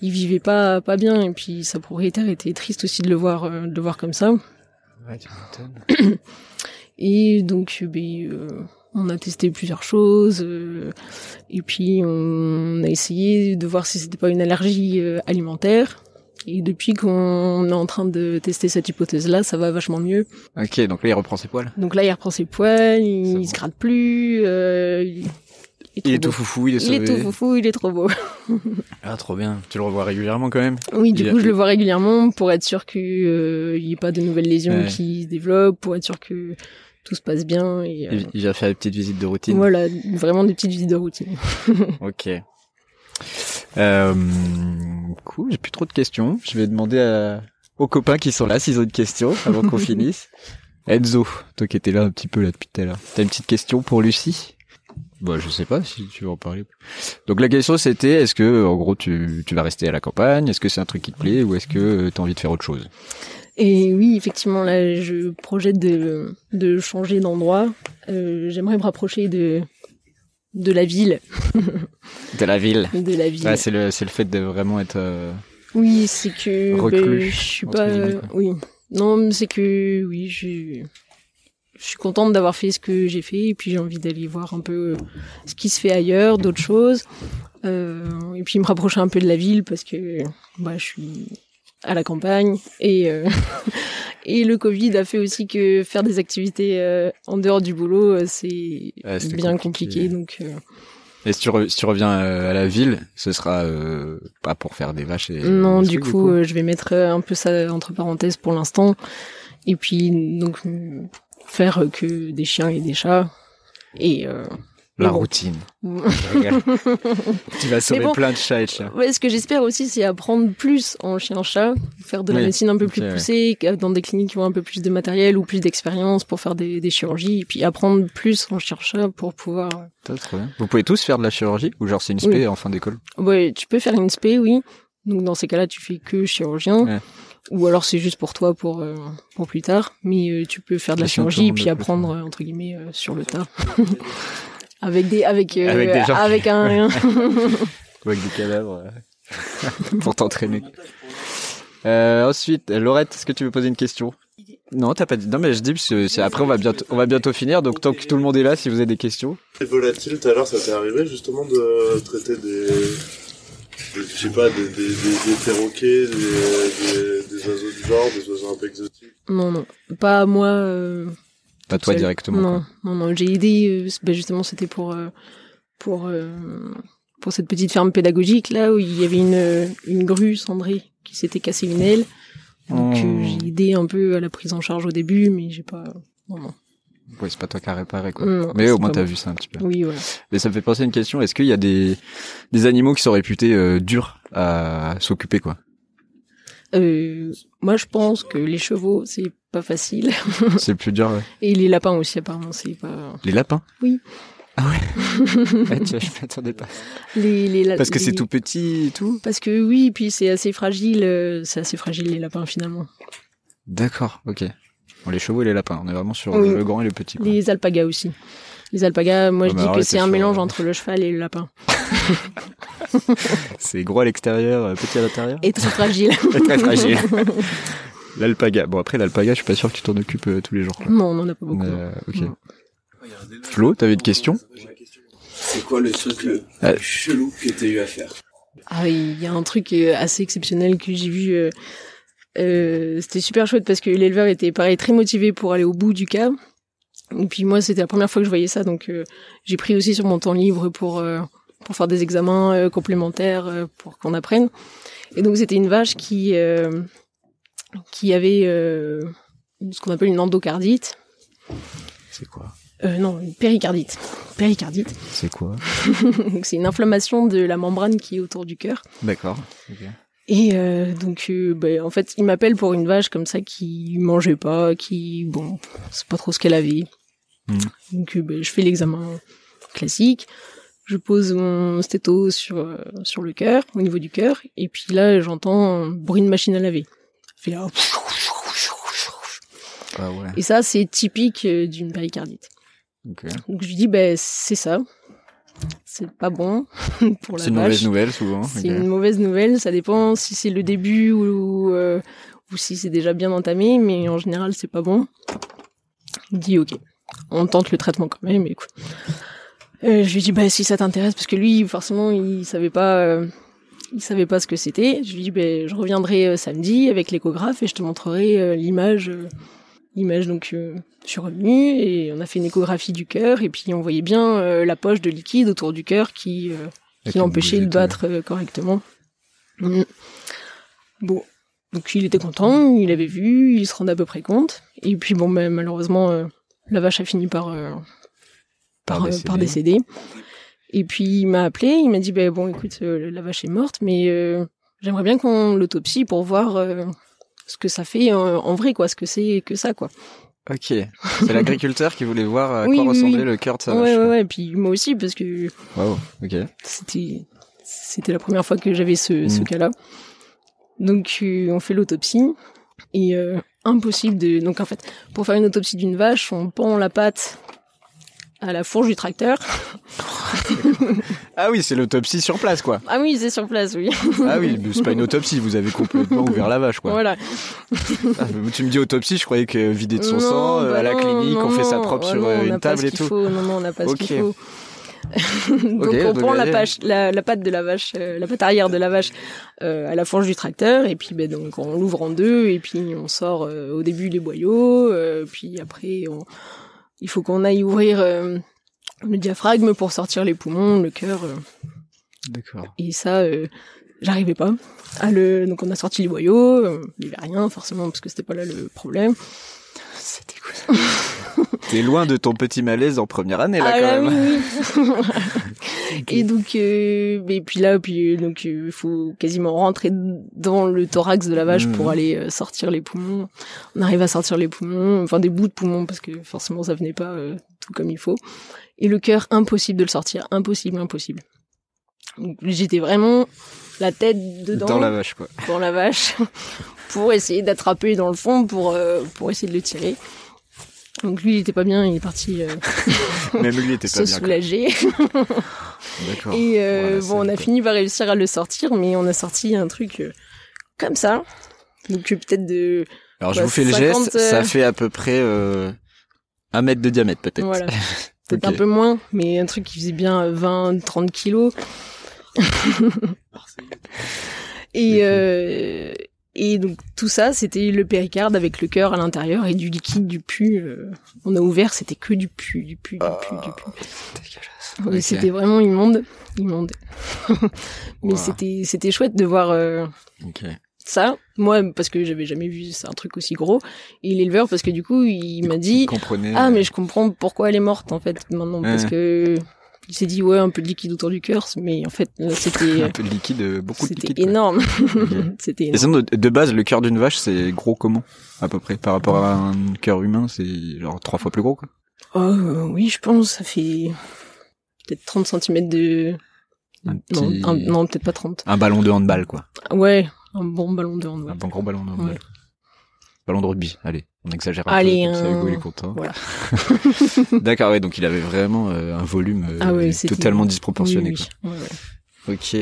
il vivait pas pas bien et puis sa propriétaire était triste aussi de le voir euh, de le voir comme ça. Ouais, tu m'étonnes. (clears throat) Et donc, euh, ben, euh, on a testé plusieurs choses. euh, et puis, on a essayé de voir si c'était pas une allergie alimentaire. Et depuis qu'on est en train de tester cette hypothèse-là, ça va vachement mieux. Ok, donc là il reprend ses poils. Donc là, il reprend ses poils, il, bon. se gratte plus. euh, il, Il est tout foufou, il est Il est tout foufou, il est trop beau. (laughs) Ah, trop bien. Tu le revois régulièrement quand même? Oui, du Il a- coup, je le vois régulièrement pour être sûr qu'il n'y ait pas de nouvelles lésions Ouais. qui se développent, pour être sûr que tout se passe bien. Et, euh, il, il vient faire des petites visites de routine. Voilà, vraiment des petites visites de routine. (laughs) Ok. Euh, cool, j'ai plus trop de questions. Je vais demander à- aux copains qui sont là s'ils ont une question avant qu'on (laughs) finisse. Enzo, toi qui étais là un petit peu là depuis tout à l'heure. T'as une petite question pour Lucie? Bah je sais pas si tu veux en parler. Donc la question c'était est-ce que en gros tu, tu vas rester à la campagne? Est-ce que c'est un truc qui te plaît ou est-ce que tu as envie de faire autre chose? Et oui, effectivement, là, je projette de, de changer d'endroit. Euh, J'aimerais me rapprocher de de la ville, De la ville. (laughs) de la ville. Ouais, c'est le fait de vraiment être euh, oui, c'est que Reclus, ben, je suis pas. quoi. oui, non, c'est que oui, je je suis contente d'avoir fait ce que j'ai fait et puis j'ai envie d'aller voir un peu ce qui se fait ailleurs, d'autres choses. Euh, et puis me rapprocher un peu de la ville parce que bah, je suis à la campagne et euh, (laughs) et le Covid a fait aussi que faire des activités euh, en dehors du boulot euh, c'est Ouais, bien compliqué. compliqué, donc euh, Et si tu, re- si tu reviens à la ville, ce sera pas pour faire des vaches et non du trucs, coup, je vais mettre un peu ça entre parenthèses pour l'instant. Et puis donc faire que des chiens et des chats. Et la bon. routine. ouais, (laughs) tu vas sauver bon. plein de chats et de chiens. ce que j'espère aussi c'est apprendre plus en chien-chat faire de la Oui. médecine un peu plus ouais. poussée dans des cliniques qui ont un peu plus de matériel ou plus d'expérience pour faire des, des chirurgies et puis apprendre plus en chien-chat pour pouvoir euh, trop bien. Vous pouvez tous faire de la chirurgie ou genre c'est une spé Oui. en fin d'école? Ouais, tu peux faire une spé, oui. Donc dans ces cas-là, tu fais que chirurgien. Ouais. Ou alors c'est juste pour toi pour euh, pour plus tard. Mais euh, tu peux faire de la chirurgie et puis apprendre euh, entre guillemets sur le tas. (laughs) avec des avec euh, Avec des gens qui- avec un Ou (laughs) avec des cadavres (laughs) pour t'entraîner. Euh, ensuite, Laurette, est-ce que tu veux poser une question? Non, t'as pas dit. Non, mais je dis parce que c'est après on va bientôt on va bientôt finir. Donc tant que tout le monde est là, si vous avez des questions. Les volatiles, tout à l'heure, ça t'est arrivé justement de traiter des, des- je sais pas, des, des, des, des perroquets, des, des, des oiseaux du genre, des oiseaux un peu exotiques? non non, pas moi euh, Pas toi seule. directement. Non, quoi. non non, j'ai aidé ben justement c'était pour euh, pour euh, pour cette petite ferme pédagogique là où il y avait une une grue cendrée qui s'était cassée une aile. Donc Oh. j'ai aidé un peu à la prise en charge au début, mais j'ai pas. Non, non. Ouais, c'est pas toi qui as réparé quoi. Non, mais au moins t'as moi. vu ça un petit peu. Oui, voilà. Mais ça me fait penser à une question. Est-ce qu'il y a des des animaux qui sont réputés euh, durs à s'occuper quoi? Euh, moi, je pense que les chevaux, c'est pas facile. (laughs) C'est plus dur. ouais. Et les lapins aussi, apparemment, c'est pas. Les lapins Oui. Ah ouais. (laughs) ouais tu vois, je m'attendais pas. Les, les, la- Parce que les- c'est tout petit et tout. Parce que oui, puis c'est assez fragile. euh, C'est assez fragile les lapins finalement. D'accord, ok. Bon, les chevaux et les lapins, on est vraiment sur Oui. le grand et le petit. Quoi. Les alpagas aussi. Les alpagas, moi Ouais, je bah dis que c'est un mélange entre le cheval et le lapin. (laughs) C'est gros à l'extérieur, euh, petit à l'intérieur. Et très fragile. Et très fragile. L'alpaga. Bon après l'alpaga, je suis pas sûr que tu t'en occupes euh, tous les jours. quoi. non, on en a pas beaucoup. Euh, ok. Non. Flo, t'avais une question C'est quoi le truc le Ah. plus chelou que t'as eu à faire Ah, il y a un truc euh, assez exceptionnel que j'ai vu. euh, euh, c'était super chouette parce que l'éleveur était pareil très motivé pour aller au bout du cas. Et puis moi, c'était la première fois que je voyais ça, donc euh, j'ai pris aussi sur mon temps libre pour euh, pour faire des examens euh, complémentaires euh, pour qu'on apprenne. Et donc c'était une vache qui euh, qui avait euh, ce qu'on appelle une endocardite. C'est quoi? Euh, non, une péricardite. Péricardite. C'est quoi? (laughs) C'est une inflammation de la membrane qui est autour du cœur. D'accord. Et euh, donc, euh, ben, en fait, il m'appelle pour une vache comme ça qui mangeait pas, qui, bon, c'est pas trop ce qu'elle avait. Mhm. Donc, ben, je fais l'examen classique. Je pose mon stéto sur sur le cœur, au niveau du cœur, et puis là, j'entends un bruit de machine à laver. Fait là, Ah ouais. et ça, c'est typique euh, d'une péricardite. Donc je lui dis, ben c'est ça. C'est pas bon (laughs) pour la C'est une vache. mauvaise nouvelle souvent. C'est une mauvaise nouvelle. Ça dépend si c'est le début ou, euh, ou si c'est déjà bien entamé, mais en général, c'est pas bon. Il me dit, ok, on tente le traitement quand même, écoute. Euh, je lui dis, bah si ça t'intéresse, parce que lui, forcément, il savait pas, euh, il savait pas ce que c'était. Je lui dis, ben je reviendrai euh, samedi avec l'échographe et je te montrerai euh, l'image. euh, l'image donc euh, je suis revenue et on a fait une échographie du cœur et puis on voyait bien euh, la poche de liquide autour du cœur qui euh, qui l'empêchait de battre correctement. Mm. Bon, donc il était content, il avait vu, il se rendait à peu près compte. Et puis bon, ben, malheureusement, la vache a fini par Par par, décéder. par décéder. Et puis il m'a appelé, il m'a dit ben bon, écoute, euh, la vache est morte, mais euh, j'aimerais bien qu'on l'autopsie pour voir euh, ce que ça fait en vrai, quoi, ce que c'est que ça, quoi. Ok. C'est l'agriculteur qui voulait voir à (laughs) Oui, quoi oui, ressemblait oui. le cœur de sa ouais, vache. ouais, ouais. Et puis moi aussi, parce que Waouh. Ok. c'était c'était la première fois que j'avais ce, ce Mm. cas-là. Donc on fait l'autopsie et impossible de donc en fait pour faire une autopsie d'une vache on pend la patte à la fourche du tracteur. Ah oui, c'est l'autopsie sur place, quoi. Ah oui c'est sur place oui. Ah oui, c'est pas une autopsie, vous avez complètement ouvert la vache, quoi. voilà. Ah, tu me dis autopsie, je croyais que vider de son Non, sang euh, bah à la non, clinique, on fait non. propre Ah sur euh, une table et tout. faut. Non non on n'a pas ce qu'il faut. (laughs) donc on prend la, la patte de la vache, euh, la patte arrière de la vache euh, à la fourche du tracteur et puis ben donc on l'ouvre en deux et puis on sort euh, au début les boyaux, puis après on, il faut qu'on aille ouvrir euh, le diaphragme pour sortir les poumons, le cœur euh, D'accord. et ça euh, j'arrivais pas. À le donc on a sorti les boyaux, euh, avait rien forcément parce que c'était pas là le problème. C'était cool. (laughs) T'es loin de ton petit malaise en première année, là, Ah quand là, même. oui, oui. (laughs) Et donc, euh, et puis là, puis euh, donc il faut quasiment rentrer dans le thorax de la vache Mhm. pour aller euh, sortir les poumons. On arrive à sortir les poumons, enfin des bouts de poumons parce que forcément ça venait pas euh, tout comme il faut. Et le cœur, impossible de le sortir, impossible, impossible. J'étais vraiment la tête dedans Dans la vache, quoi. dans la vache (laughs) pour essayer d'attraper dans le fond pour euh, pour essayer de le tirer. Donc lui il était pas bien, il est parti euh, (laughs) Même lui était (laughs) pas se bien. quoi. soulager. D'accord. Et euh, Voilà, bon, on a fini par réussir à le sortir, mais on a sorti un truc euh, comme ça. Donc peut-être de Alors, je vous fais le 50, geste, ça fait à peu près un mètre de diamètre, peut-être. voilà, peut-être un peu moins, mais un truc qui faisait bien 20, 30 kilos. (laughs) et euh, et donc tout ça, c'était le péricarde avec le cœur à l'intérieur et du liquide, du pu. euh, on a ouvert, c'était que du pu, du pu, du pu, du pu. Ok. C'était vraiment immonde, immonde. (laughs) mais Wow. c'était c'était chouette de voir. euh, Ok. ça, moi, parce que j'avais jamais vu un truc aussi gros, et l'éleveur, parce que du coup, il m'a dit, Comprenez. ah, mais je comprends pourquoi elle est morte, en fait, maintenant, parce que il s'est dit, ouais, un peu de liquide autour du cœur, mais en fait, là, c'était, (laughs) un peu de liquide, euh, beaucoup de c'était liquide. quoi. énorme. (laughs) C'était énorme. de, de base, le cœur d'une vache, c'est gros comment À peu près. Par rapport à un cœur humain, c'est genre trois fois plus gros, quoi. Oh, euh, oui, je pense, ça fait peut-être 30 cm de, Un non, petit- un- non, peut-être pas 30. Un ballon de handball, quoi. Ouais, un bon ballon de handball. Un bon gros ballon de handball. Ouais. Ballon de rugby. Allez, on exagère un Allez, peu. comme ça, un- Hugo, il est content. Voilà. (laughs) D'accord, ouais, donc il avait vraiment euh, un volume euh, Ah ouais, totalement disproportionné. Oui, oui. Ouais, ouais. Quoi. Ok.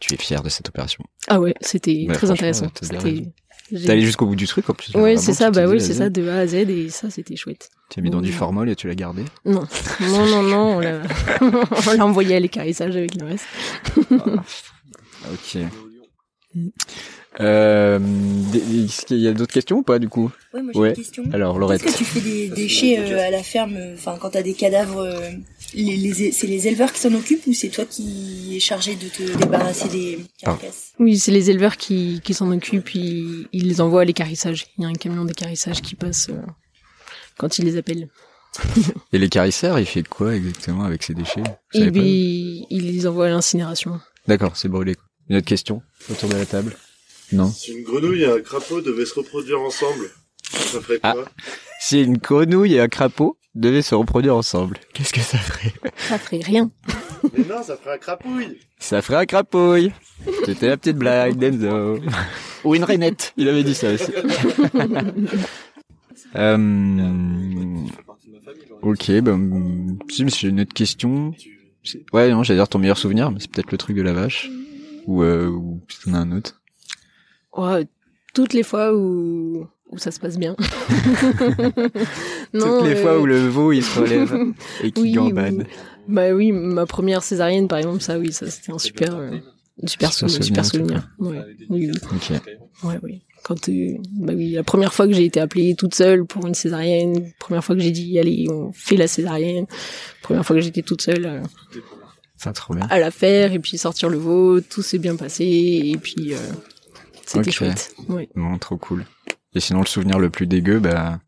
Tu es fier de cette opération. Ah ouais, c'était très intéressant. C'était, T'es allé jusqu'au bout du truc en plus. Ouais, c'est ça, bah oui, c'est ça, de A à Z, et ça, c'était chouette. Tu as mis dans du formol et tu l'as gardé? Non, non, non, non, on l'a, (laughs) envoyé à l'écarissage avec le reste. (laughs) Ok. Euh, est-ce qu'il y a d'autres questions ou pas du coup Ouais, moi j'ai Ouais. une question. Alors Laurette. Est-ce que tu fais des déchets euh, à la ferme, euh, enfin quand t'as des cadavres, euh, les, les- c'est les éleveurs qui s'en occupent ou c'est toi qui es chargé de te débarrasser des carcasses? Oui, c'est les éleveurs qui, qui s'en occupent, ils, ils les envoient à l'écarissage. Il y a un camion d'écarissage qui passe, euh, quand il les appelle. Et l'écarisseur, il fait quoi exactement avec ces déchets? Et il les envoie à l'incinération. D'accord, c'est brûlé. Une autre question autour de la table? Non. Si une grenouille et un crapaud devaient se reproduire ensemble, ça ferait quoi? Si une grenouille et un crapaud devaient se reproduire ensemble, qu'est-ce que ça ferait? Ça ferait rien. Mais non, ça ferait un crapouille Ça ferait un crapouille. C'était la petite blague d'Enzo. Ou une rainette. Il avait dit ça aussi. (laughs) euh... Ok, ben, si, mais j'ai une autre question. Ouais, non, j'allais dire ton meilleur souvenir, mais c'est peut-être le truc de la vache. Ou, euh, ou si t'en as un autre. Ouais, toutes les fois où, où ça se passe bien. (laughs) Toutes les fois où le veau, il se relève (laughs) et qu'il Oui, gambade. oui. Bah oui, ma première césarienne, par exemple, ça, oui, ça, c'était un super, euh, super, Super souvenir, super souvenir, souvenir. Ouais, oui, oui. Ok. Ouais, oui. Quand, euh, bah oui, la première fois que j'ai été appelée toute seule pour une césarienne, première fois que j'ai dit, allez, on fait la césarienne, première fois que j'étais toute seule euh, Ça, trop bien. à la faire, et puis sortir le veau, tout s'est bien passé, et puis, euh, c'était chouette. Ouais. Bon, trop cool. Et sinon, le souvenir le plus dégueu, bah,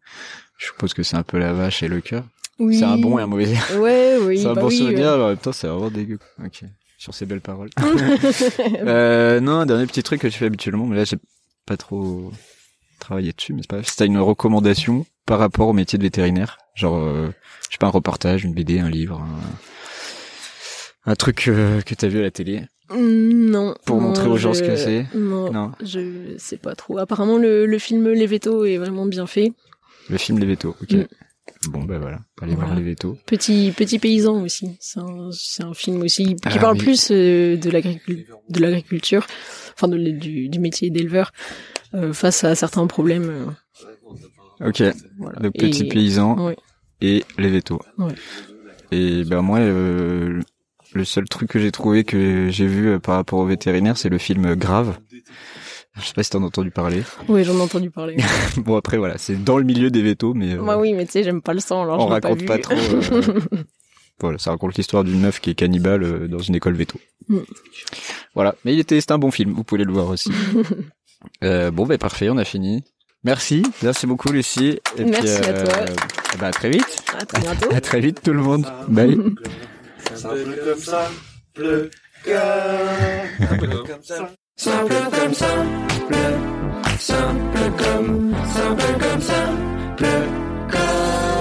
je suppose que c'est un peu la vache et le cœur. Oui. C'est un bon et un mauvais. Ouais, oui. (laughs) c'est un bah bon oui, souvenir, mais en même temps, c'est vraiment dégueu. Ok. Sur ces belles paroles. (laughs) (laughs) euh, non, un dernier petit truc que je fais habituellement, mais là, j'ai pas trop travaillé dessus, mais c'est pas grave. Si t'as une recommandation par rapport au métier de vétérinaire, genre, euh, je sais pas, un reportage, une BD, un livre, un, un truc euh, que t'as vu à la télé, Non. pour non, montrer aux gens je- ce que c'est. Non, Non. je sais pas trop. Apparemment, le, le film Les Vétos est vraiment bien fait. Le film Les Vétos, ok. Mm. Bon, bah voilà. Allez voir. Les Vétos. Petit petit paysan aussi. C'est un, c'est un film aussi qui Ah parle plus euh, de de l'agriculture, enfin de, du, du métier d'éleveur euh, face à certains problèmes. euh, Ok. voilà. Le petit Et- paysan ouais. et les vétos. Ouais. Et ben moi, euh, le seul truc que j'ai trouvé que j'ai vu euh, par rapport au vétérinaire, c'est le film Grave. Je sais pas si t'en as entendu parler. Oui, j'en ai entendu parler. (laughs) bon après voilà, c'est dans le milieu des vétos, mais euh, Moi, oui, mais tu sais, j'aime pas le sang, alors on je raconte vu. pas, trop. euh, (laughs) voilà, ça raconte l'histoire d'une meuf qui est cannibale euh, dans une école véto. Mm. Voilà, mais il était, c'est un bon film. Vous pouvez le voir aussi. (laughs) euh, bon, ben parfait, on a fini. Merci, merci beaucoup Lucie. Et Merci à toi. bah, à très vite. À très bientôt. À très vite tout le monde. Bye. Ça pleut comme ça, pleut comme, comme ça. Simple comme ça, bleu. Simple comme, simple comme ça, bleu comme.